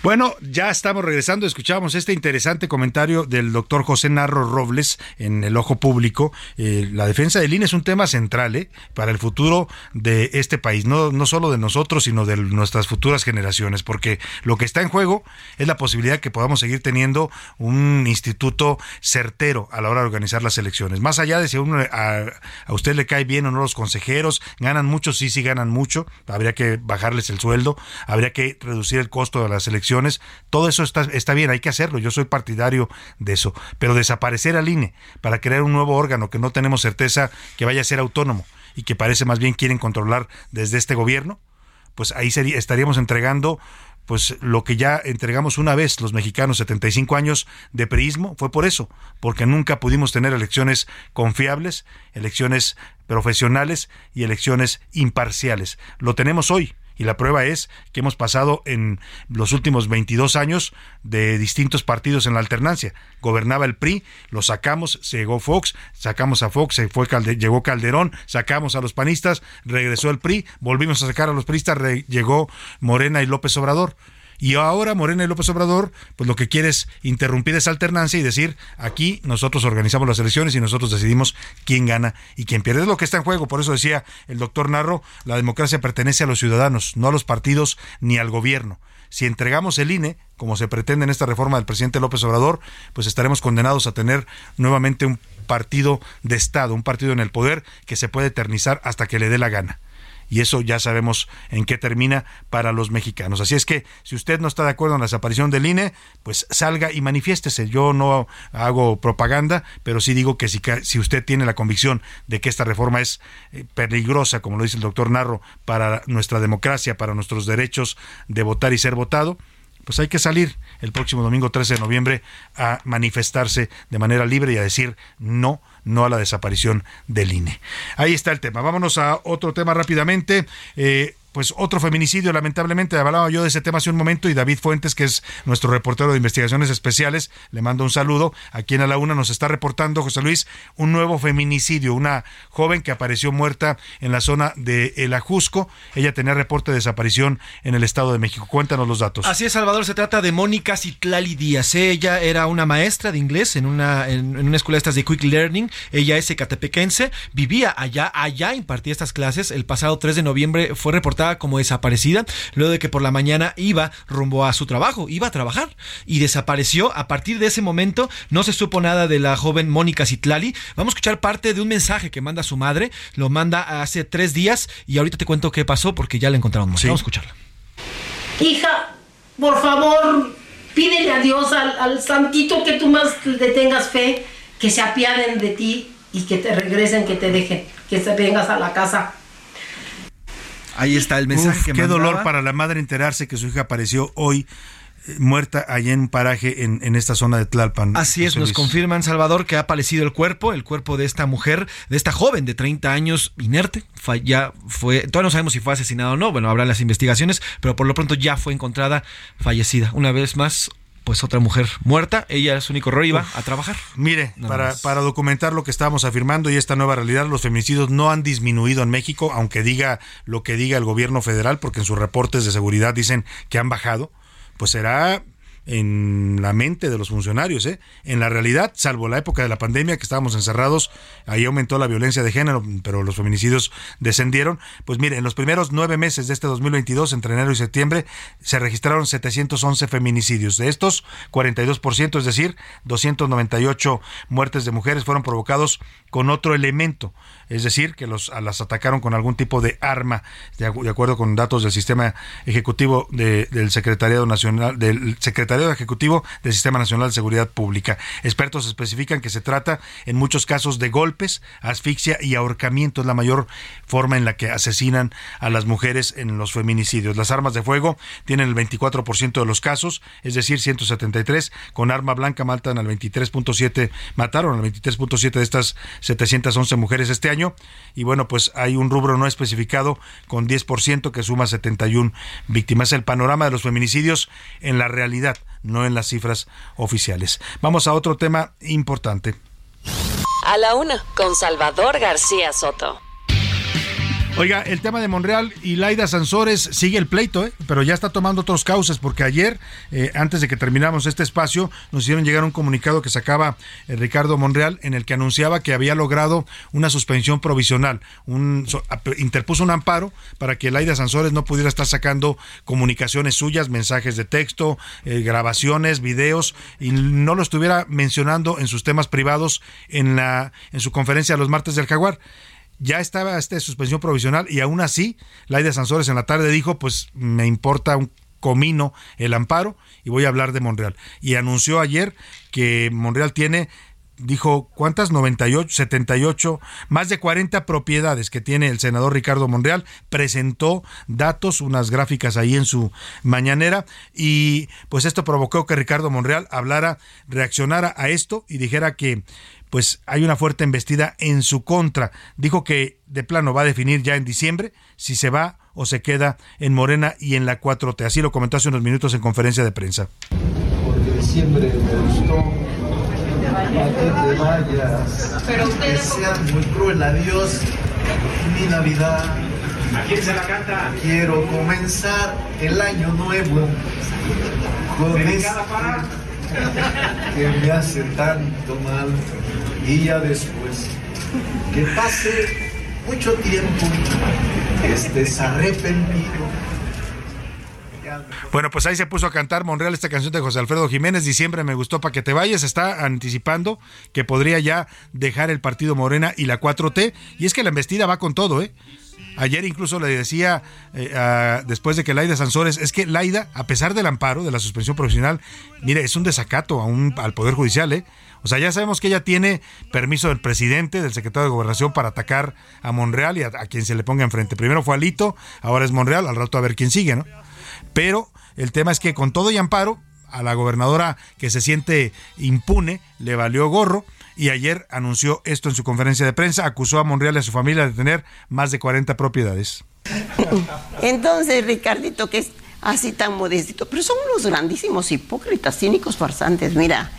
Bueno, ya estamos regresando. Escuchábamos este interesante comentario del doctor José Narro Robles en el ojo público. Eh, la defensa del INE es un tema central ¿eh? para el futuro de este país, no, no solo de nosotros, sino de nuestras futuras generaciones, porque lo que está en juego es la posibilidad que podamos seguir teniendo un instituto certero a la hora de organizar las elecciones. Más allá de si a, a usted le cae bien o no los consejeros, ganan mucho, sí, sí ganan mucho, habría que bajarles el sueldo, habría que reducir el costo de las elecciones todo eso está, está bien, hay que hacerlo, yo soy partidario de eso, pero desaparecer al INE para crear un nuevo órgano que no tenemos certeza que vaya a ser autónomo y que parece más bien quieren controlar desde este gobierno, pues ahí sería, estaríamos entregando pues lo que ya entregamos una vez los mexicanos 75 años de priismo fue por eso, porque nunca pudimos tener elecciones confiables, elecciones profesionales y elecciones imparciales. Lo tenemos hoy y la prueba es que hemos pasado en los últimos 22 años de distintos partidos en la alternancia. Gobernaba el PRI, lo sacamos, llegó Fox, sacamos a Fox, se fue llegó Calderón, sacamos a los panistas, regresó el PRI, volvimos a sacar a los priistas, llegó Morena y López Obrador. Y ahora Morena y López Obrador, pues lo que quiere es interrumpir esa alternancia y decir, aquí nosotros organizamos las elecciones y nosotros decidimos quién gana y quién pierde. Es lo que está en juego. Por eso decía el doctor Narro, la democracia pertenece a los ciudadanos, no a los partidos ni al gobierno. Si entregamos el INE, como se pretende en esta reforma del presidente López Obrador, pues estaremos condenados a tener nuevamente un partido de Estado, un partido en el poder que se puede eternizar hasta que le dé la gana y eso ya sabemos en qué termina para los mexicanos. Así es que si usted no está de acuerdo en la desaparición del INE, pues salga y manifiéstese. Yo no hago propaganda, pero sí digo que si, si usted tiene la convicción de que esta reforma es eh, peligrosa, como lo dice el doctor Narro, para nuestra democracia, para nuestros derechos de votar y ser votado, pues hay que salir el próximo domingo 13 de noviembre a manifestarse de manera libre y a decir no no a la desaparición del INE. Ahí está el tema. Vámonos a otro tema rápidamente. Eh, pues otro feminicidio, lamentablemente, hablaba yo de ese tema hace un momento y David Fuentes, que es nuestro reportero de investigaciones especiales, le mando un saludo. Aquí en A la Una nos está reportando, José Luis, un nuevo feminicidio, una joven que apareció muerta en la zona de El Ajusco. Ella tenía reporte de desaparición en el Estado de México. Cuéntanos los datos. Así es, Salvador, se trata de Mónica Citlali Díaz. Ella era una maestra de inglés en una, en, una escuela de estas de Quick Learning. Ella es ecatepequense, vivía allá, allá impartía estas clases. El pasado 3 de noviembre fue reportada como desaparecida, luego de que por la mañana iba rumbo a su trabajo, iba a trabajar y desapareció. A partir de ese momento no se supo nada de la joven Mónica Citlali. Vamos a escuchar parte de un mensaje que manda su madre, lo manda hace tres días y ahorita te cuento qué pasó porque ya la encontraron. Vamos a escucharla. Hija, por favor, pídele a Dios, al, al santito que tú más le tengas fe, que se apiaden de ti y que te regresen, que te dejen, que te vengas a la casa Ahí está el mensaje. qué dolor para la madre enterarse que su hija apareció hoy eh, muerta allá en un paraje en, esta zona de Tlalpan. Así es, nos confirman, Salvador, que ha aparecido el cuerpo, el cuerpo de esta mujer, de esta joven de 30 años, inerte. Ya fue, todavía no sabemos si fue asesinada o no, bueno, habrá las investigaciones, pero por lo pronto ya fue encontrada fallecida. Una vez más, pues otra mujer muerta, ella su único error iba a trabajar. Mire, para, para, documentar lo que estábamos afirmando y esta nueva realidad, los feminicidios no han disminuido en México, aunque diga lo que diga el gobierno federal, porque en sus reportes de seguridad dicen que han bajado, pues será en la mente de los funcionarios. ¿eh? En la realidad, salvo la época de la pandemia que estábamos encerrados, ahí aumentó la violencia de género, pero los feminicidios descendieron. Pues mire, en los primeros nueve meses de este 2022, entre enero y septiembre, se registraron 711 feminicidios. De estos, 42%, es decir, 298 muertes de mujeres fueron provocados con otro elemento es decir, que los, las atacaron con algún tipo de arma, de, acuerdo con datos del sistema ejecutivo del Secretariado Nacional, del Secretario secretariado ejecutivo del Sistema Nacional de Seguridad Pública. Expertos especifican que se trata en muchos casos de golpes, asfixia y ahorcamiento. Es la mayor forma en la que asesinan a las mujeres en los feminicidios. Las armas de fuego tienen el 24% de los casos, es decir, 173. Con arma blanca matan al 23.7, mataron al 23.7 de estas 711 mujeres este año. Y bueno, pues hay un rubro no especificado con 10% que suma 71 víctimas. El panorama de los feminicidios en la realidad, no en las cifras oficiales. Vamos a otro tema importante. A la una, con Salvador García Soto. Oiga, el tema de Monreal y Laida Sansores sigue el pleito, ¿eh? pero ya está tomando otros cauces, porque ayer, eh, antes de que termináramos este espacio, nos hicieron llegar un comunicado que sacaba eh, Ricardo Monreal en el que anunciaba que había logrado una suspensión provisional. Un, interpuso un amparo para que Laida Sansores no pudiera estar sacando comunicaciones suyas, mensajes de texto, grabaciones, videos, y no lo estuviera mencionando en sus temas privados en, la, en su conferencia los martes del Jaguar ya estaba esta suspensión provisional y aún así Laida Sansores en la tarde dijo pues me importa un comino el amparo y voy a hablar de Monreal. Y anunció ayer que Monreal tiene dijo cuántas 98 78 más de 40 propiedades que tiene el senador Ricardo Monreal presentó datos unas gráficas ahí en su mañanera y pues esto provocó que Ricardo Monreal hablara reaccionara a esto y dijera que pues hay una fuerte embestida en su contra. Dijo que de plano va a definir ya en diciembre si se va o se queda en Morena y en la 4T. Así lo comentó hace unos minutos en conferencia de prensa. Porque diciembre me gustó. que te vayas. Pero que sea muy cruel adiós. Mi Navidad. ¿A quién se la canta? Quiero comenzar el año nuevo con este que me hace tanto mal y ya después que pase mucho tiempo estés arrepentido. Bueno, pues ahí se puso a cantar Monreal esta canción de José Alfredo Jiménez. Diciembre me gustó para que te vayas. Está anticipando que podría ya dejar el partido Morena y la 4T. Y es que la embestida va con todo, ¿eh? Ayer incluso le decía, eh, después de que Laida Sansores, es que Laida, a pesar del amparo, de la suspensión profesional, mire, es un desacato a un, al Poder Judicial, ¿eh? O sea, ya sabemos que ella tiene permiso del presidente, del secretario de Gobernación para atacar a Monreal y a, quien se le ponga enfrente. Primero fue Alito, ahora es Monreal, al rato a ver quién sigue, ¿no? Pero el tema es que con todo y amparo, a la gobernadora que se siente impune, le valió gorro y ayer anunció esto en su conferencia de prensa, acusó a Monreal y a su familia de tener más de 40 propiedades. Entonces, Ricardito, que es así tan modestito, pero son unos grandísimos hipócritas, cínicos, farsantes. Mira,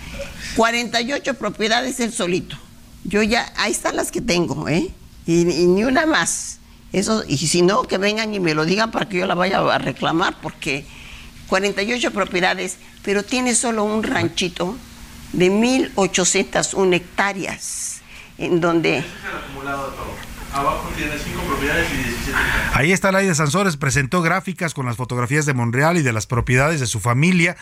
48 propiedades él solito. Yo ya, ahí están las que tengo, ¿eh? Y, y, ni una más. Eso, y si no, que vengan y me lo digan para que yo la vaya a reclamar, porque 48 propiedades, pero tiene solo un ranchito de 1.801 hectáreas, en donde... Abajo tiene cinco propiedades y 17 Ahí está Laida Sansores, presentó gráficas con las fotografías de Monreal y de las propiedades de su familia.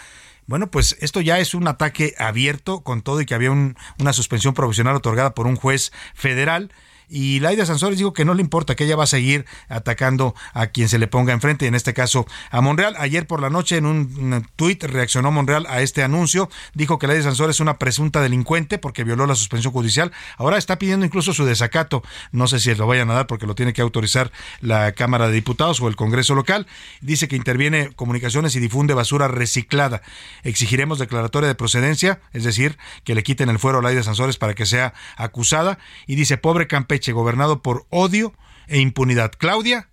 Bueno, pues esto ya es un ataque abierto con todo y que había una suspensión provisional otorgada por un juez federal. Y Laida Sansores dijo que no le importa, que ella va a seguir atacando a quien se le ponga enfrente, en este caso a Monreal. Ayer por la noche en un tuit reaccionó Monreal a este anuncio, dijo que Laida Sansores es una presunta delincuente porque violó la suspensión judicial. Ahora está pidiendo incluso su desacato. No sé si lo vayan a dar porque lo tiene que autorizar la Cámara de Diputados o el Congreso local. Dice que interviene comunicaciones y difunde basura reciclada. Exigiremos declaratoria de procedencia, es decir, que le quiten el fuero a Laida Sansores para que sea acusada. Y dice, pobre Gobernado por odio e impunidad. Claudia,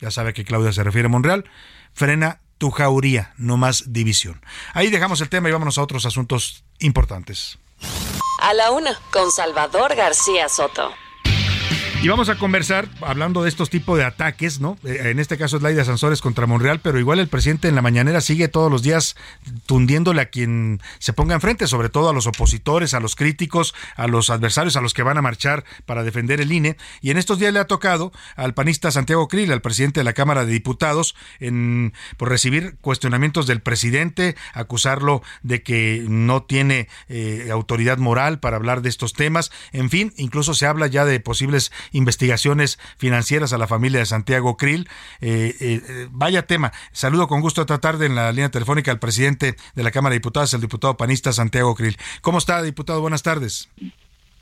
ya sabe que Claudia se refiere a Monreal, frena tu jauría, no más división. Ahí dejamos el tema y vámonos a otros asuntos importantes. A la una, con Salvador García Soto. Y vamos a conversar hablando de estos tipos de ataques, ¿no? Eh, en este caso es Laida Sansores contra Monreal, pero igual el presidente en la mañanera sigue todos los días tundiéndole a quien se ponga enfrente, sobre todo a los opositores, a los críticos, a los adversarios, a los que van a marchar para defender el INE. Y en estos días le ha tocado al panista Santiago Krill, al presidente de la Cámara de Diputados, en, por recibir cuestionamientos del presidente, acusarlo de que no tiene eh, autoridad moral para hablar de estos temas. En fin, incluso se habla ya de posibles investigaciones financieras a la familia de Santiago Krill. Eh, eh, vaya tema. Saludo con gusto esta tarde en la línea telefónica al presidente de la Cámara de Diputados, el diputado panista Santiago Krill. ¿Cómo está, diputado? Buenas tardes.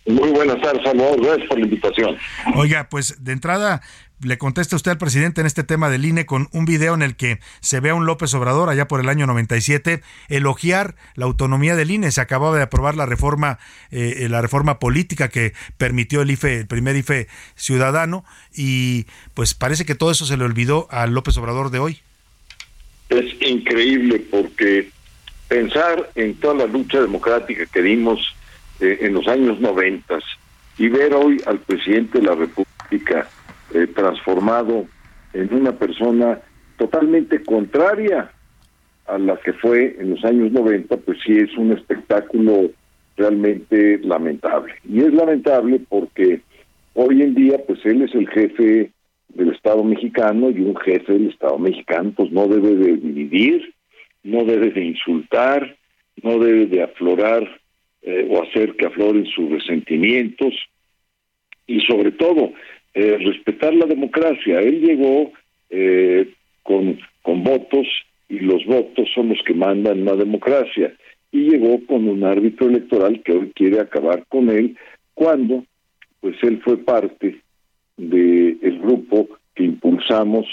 Muy buenas tardes, Salvador. Gracias por la invitación. Oiga, pues de entrada, le contesta usted al presidente en este tema del INE con un video en el que se ve a un López Obrador allá por el año 97 elogiar la autonomía del INE. Se acababa de aprobar la reforma, eh, la reforma política que permitió el IFE, el primer IFE ciudadano, y pues parece que todo eso se le olvidó al López Obrador de hoy. Es increíble porque pensar en toda la lucha democrática que dimos eh, en los años 90 y ver hoy al presidente de la República eh, transformado en una persona totalmente contraria a la que fue en los años 90, pues sí es un espectáculo realmente lamentable. Y es lamentable porque hoy en día, pues él es el jefe del Estado mexicano y un jefe del Estado mexicano pues no debe de dividir, no debe de insultar, no debe de aflorar eh, o hacer que afloren sus resentimientos y sobre todo eh, respetar la democracia. Él llegó eh, con, votos y los votos son los que mandan la democracia. Y llegó con un árbitro electoral que hoy quiere acabar con él cuando pues él fue parte del el grupo que impulsamos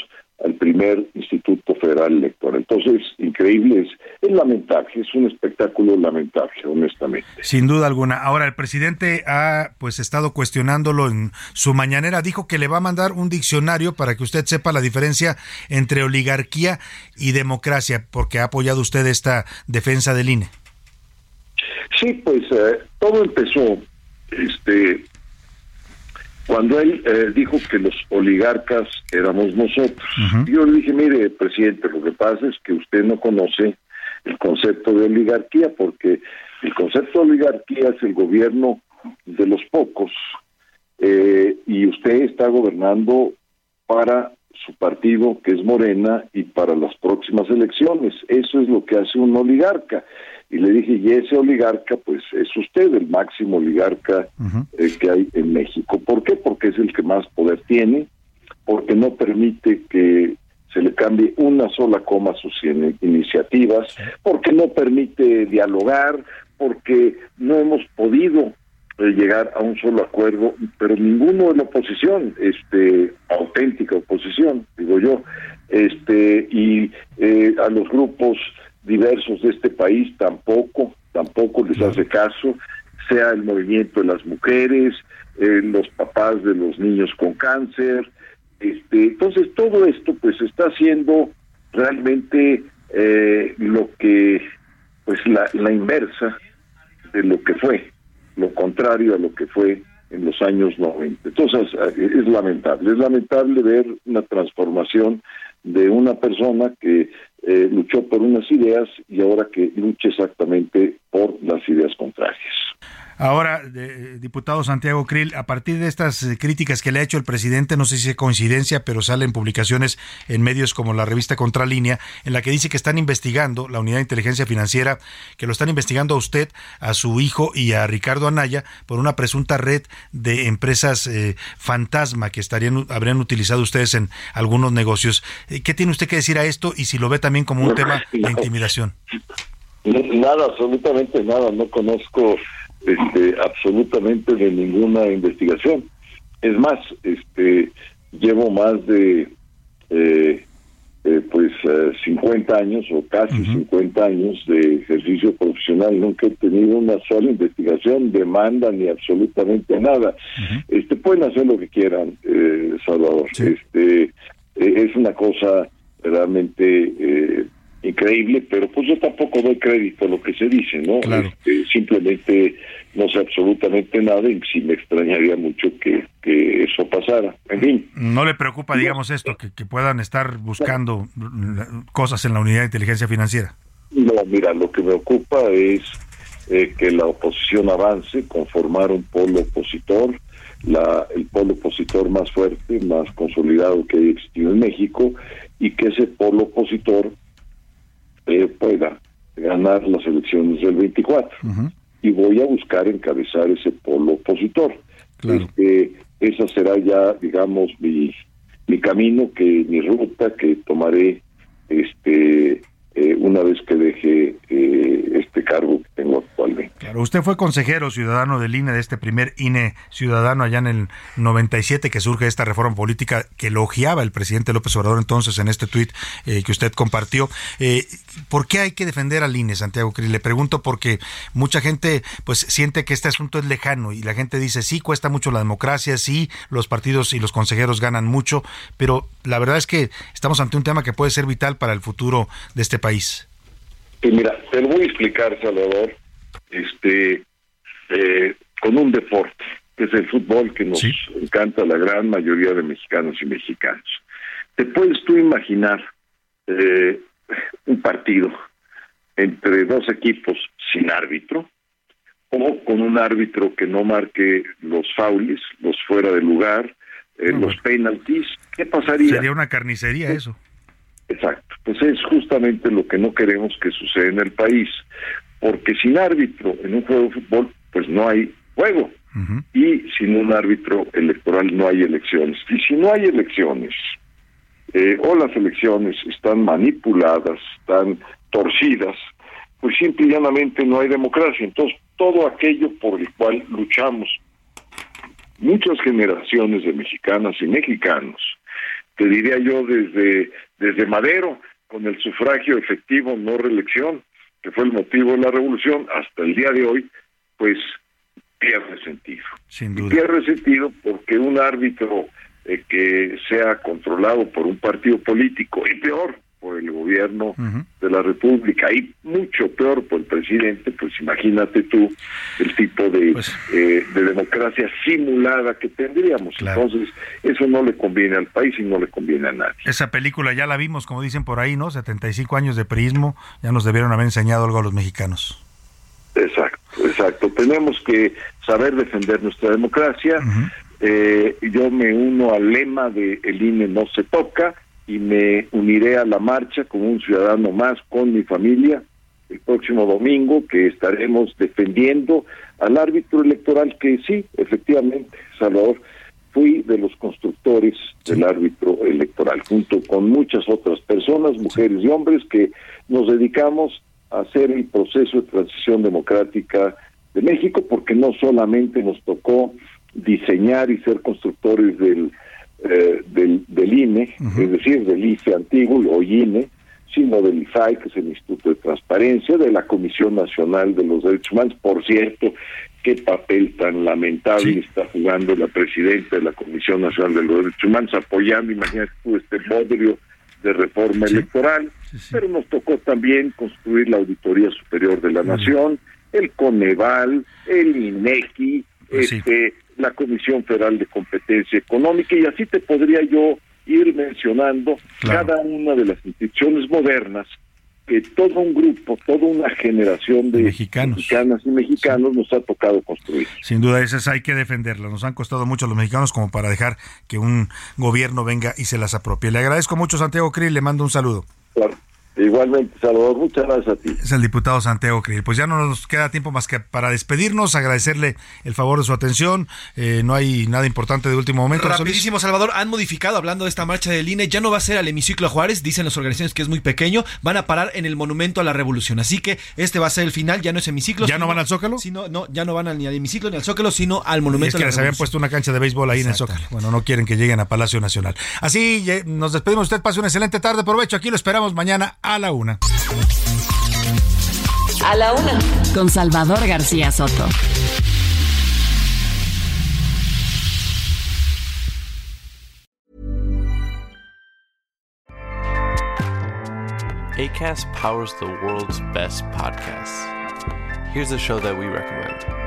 al primer Instituto Federal Electoral. Entonces, increíble, es, es, lamentable, es un espectáculo lamentable, honestamente. Sin duda alguna. Ahora, el presidente ha pues estado cuestionándolo en su mañanera, dijo que le va a mandar un diccionario para que usted sepa la diferencia entre oligarquía y democracia, porque ha apoyado usted esta defensa del INE. Sí, pues eh, todo empezó este cuando él eh, dijo que los oligarcas éramos nosotros. Yo le dije, mire, presidente, lo que pasa es que usted no conoce el concepto de oligarquía, porque el concepto de oligarquía es el gobierno de los pocos, eh, y usted está gobernando para su partido, que es Morena, y para las próximas elecciones. Eso es lo que hace un oligarca. Y le dije, y ese oligarca, pues es usted, el máximo oligarca eh, que hay en México. ¿Por qué? Porque es el que más poder tiene, porque no permite que se le cambie una sola coma a sus iniciativas, porque no permite dialogar, porque no hemos podido eh, llegar a un solo acuerdo, pero ninguno de la oposición, este, auténtica oposición, digo yo, este, y eh, a los grupos diversos de este país tampoco, tampoco les hace caso, sea el movimiento de las mujeres, eh, los papás de los niños con cáncer, este, entonces todo esto pues está haciendo realmente eh, lo que pues la, la inversa de lo que fue, lo contrario a lo que fue en los años 90. Entonces eh, es lamentable, es lamentable ver una transformación de una persona que eh, luchó por unas ideas y ahora que lucha exactamente por las ideas contrarias. Ahora, diputado Santiago Krill, a partir de estas eh, críticas que le ha hecho el presidente, no sé si es coincidencia, pero salen publicaciones en medios como la revista Contralínea, en la que dice que están investigando, la Unidad de Inteligencia Financiera, que lo están investigando a usted, a su hijo y a Ricardo Anaya por una presunta red de empresas eh, fantasma que estarían habrían utilizado ustedes en algunos negocios. Eh, ¿Qué tiene usted que decir a esto y si lo ve también como un tema de intimidación? Nada, absolutamente nada. No conozco este, absolutamente de ninguna investigación. Es más, este, llevo más de eh, eh, pues 50 eh, años o casi 50 años de ejercicio profesional. Nunca he tenido una sola investigación, demanda ni absolutamente nada. Este pueden hacer lo que quieran, Salvador. Este es una cosa realmente increíble, pero pues yo tampoco doy crédito a lo que se dice, ¿no? Este, simplemente no sé absolutamente nada y sí me extrañaría mucho que, eso pasara. En fin. ¿No le preocupa, digamos, esto, que, puedan estar buscando cosas en la unidad de inteligencia financiera? No, mira, lo que me ocupa es eh, que la oposición avance, conformar un polo opositor, la, el polo opositor más fuerte, más consolidado que ha existido en México, y que ese polo opositor eh, pueda ganar las elecciones del 24. Y voy a buscar encabezar ese polo opositor. Este, esa será ya, digamos, mi, mi camino, que mi ruta que tomaré este eh, una vez que deje eh, este cargo tengo actualmente. Claro, usted fue consejero ciudadano del INE, de este primer INE ciudadano allá en el 97 que surge esta reforma política que elogiaba el presidente López Obrador entonces en este tuit eh, que usted compartió. ¿Por qué hay que defender al INE, Santiago Cris? Le pregunto porque mucha gente pues siente que este asunto es lejano y la gente dice sí, cuesta mucho la democracia, sí, los partidos y los consejeros ganan mucho, pero la verdad es que estamos ante un tema que puede ser vital para el futuro de este país país? mira, te lo voy a explicar, Salvador, este, eh, con un deporte, que es el fútbol que nos encanta la gran mayoría de mexicanos y mexicanos. ¿Te puedes tú imaginar eh, un partido entre dos equipos sin árbitro o con un árbitro que no marque los faules, los fuera de lugar, eh, los penalties? ¿Qué pasaría? Sería una carnicería eso. Exacto, pues es justamente lo que no queremos que suceda en el país, porque sin árbitro en un juego de fútbol, pues no hay juego, y sin un árbitro electoral no hay elecciones. Y si no hay elecciones, eh, o las elecciones están manipuladas, están torcidas, pues simple y llanamente no hay democracia. Entonces, todo aquello por el cual luchamos muchas generaciones de mexicanas y mexicanos, te diría yo desde, desde Madero, con el sufragio efectivo, no reelección, que fue el motivo de la revolución, hasta el día de hoy, pues pierde sentido. Sin pierde sentido porque un árbitro eh, que sea controlado por un partido político, y peor, por el gobierno de la República y mucho peor por el presidente, pues imagínate tú el tipo de, pues eh, de democracia simulada que tendríamos. Entonces, eso no le conviene al país y no le conviene a nadie. Esa película ya la vimos, como dicen por ahí, ¿no? 75 años de prismo, ya nos debieron haber enseñado algo a los mexicanos. Exacto, exacto. Tenemos que saber defender nuestra democracia. eh, yo me uno al lema de el INE no se toca y me uniré a la marcha como un ciudadano más con mi familia el próximo domingo que estaremos defendiendo al árbitro electoral que sí, efectivamente, Salvador, fui de los constructores del árbitro electoral, junto con muchas otras personas, mujeres y hombres, que nos dedicamos a hacer el proceso de transición democrática de México, porque no solamente nos tocó diseñar y ser constructores del eh, del, del, INE, es decir, del IFE antiguo o INE, sino del IFAI, que es el Instituto de Transparencia, de la Comisión Nacional de los Derechos Humanos. Por cierto, qué papel tan lamentable está jugando la presidenta de la Comisión Nacional de los Derechos Humanos, apoyando, imagínate tú, este bodrio de reforma electoral, pero nos tocó también construir la Auditoría Superior de la Nación, el Coneval, el INECI, pues este, la Comisión Federal de Competencia Económica y así te podría yo ir mencionando cada una de las instituciones modernas que todo un grupo, toda una generación de mexicanos. mexicanas y mexicanos nos ha tocado construir. Sin duda, esas hay que defenderlas. Nos han costado mucho los mexicanos como para dejar que un gobierno venga y se las apropie. Le agradezco mucho, Santiago Krill, le mando un saludo. Claro. Igualmente, Salvador, muchas gracias a ti. Es el diputado Santiago Krill. Pues ya no nos queda tiempo más que para despedirnos, agradecerle el favor de su atención. Eh, no hay nada importante de último momento. Rapidísimo, Salvador, han modificado, hablando de esta marcha del INE, ya no va a ser al hemiciclo Juárez, dicen las organizaciones que es muy pequeño, van a parar en el Monumento a la Revolución. Así que este va a ser el final, ya no es hemiciclo. ¿Ya no van al Zócalo? Sino, no, ya no van ni al hemiciclo ni al Zócalo, sino al Monumento es que les habían puesto una cancha de béisbol ahí en el Zócalo. Bueno, no quieren que lleguen a Palacio Nacional. Así nos despedimos. Usted pase una excelente tarde. Provecho. Aquí lo esperamos mañana a la una. A la una. Con Salvador García Soto. ACAST powers the world's best podcasts. Here's a show that we recommend.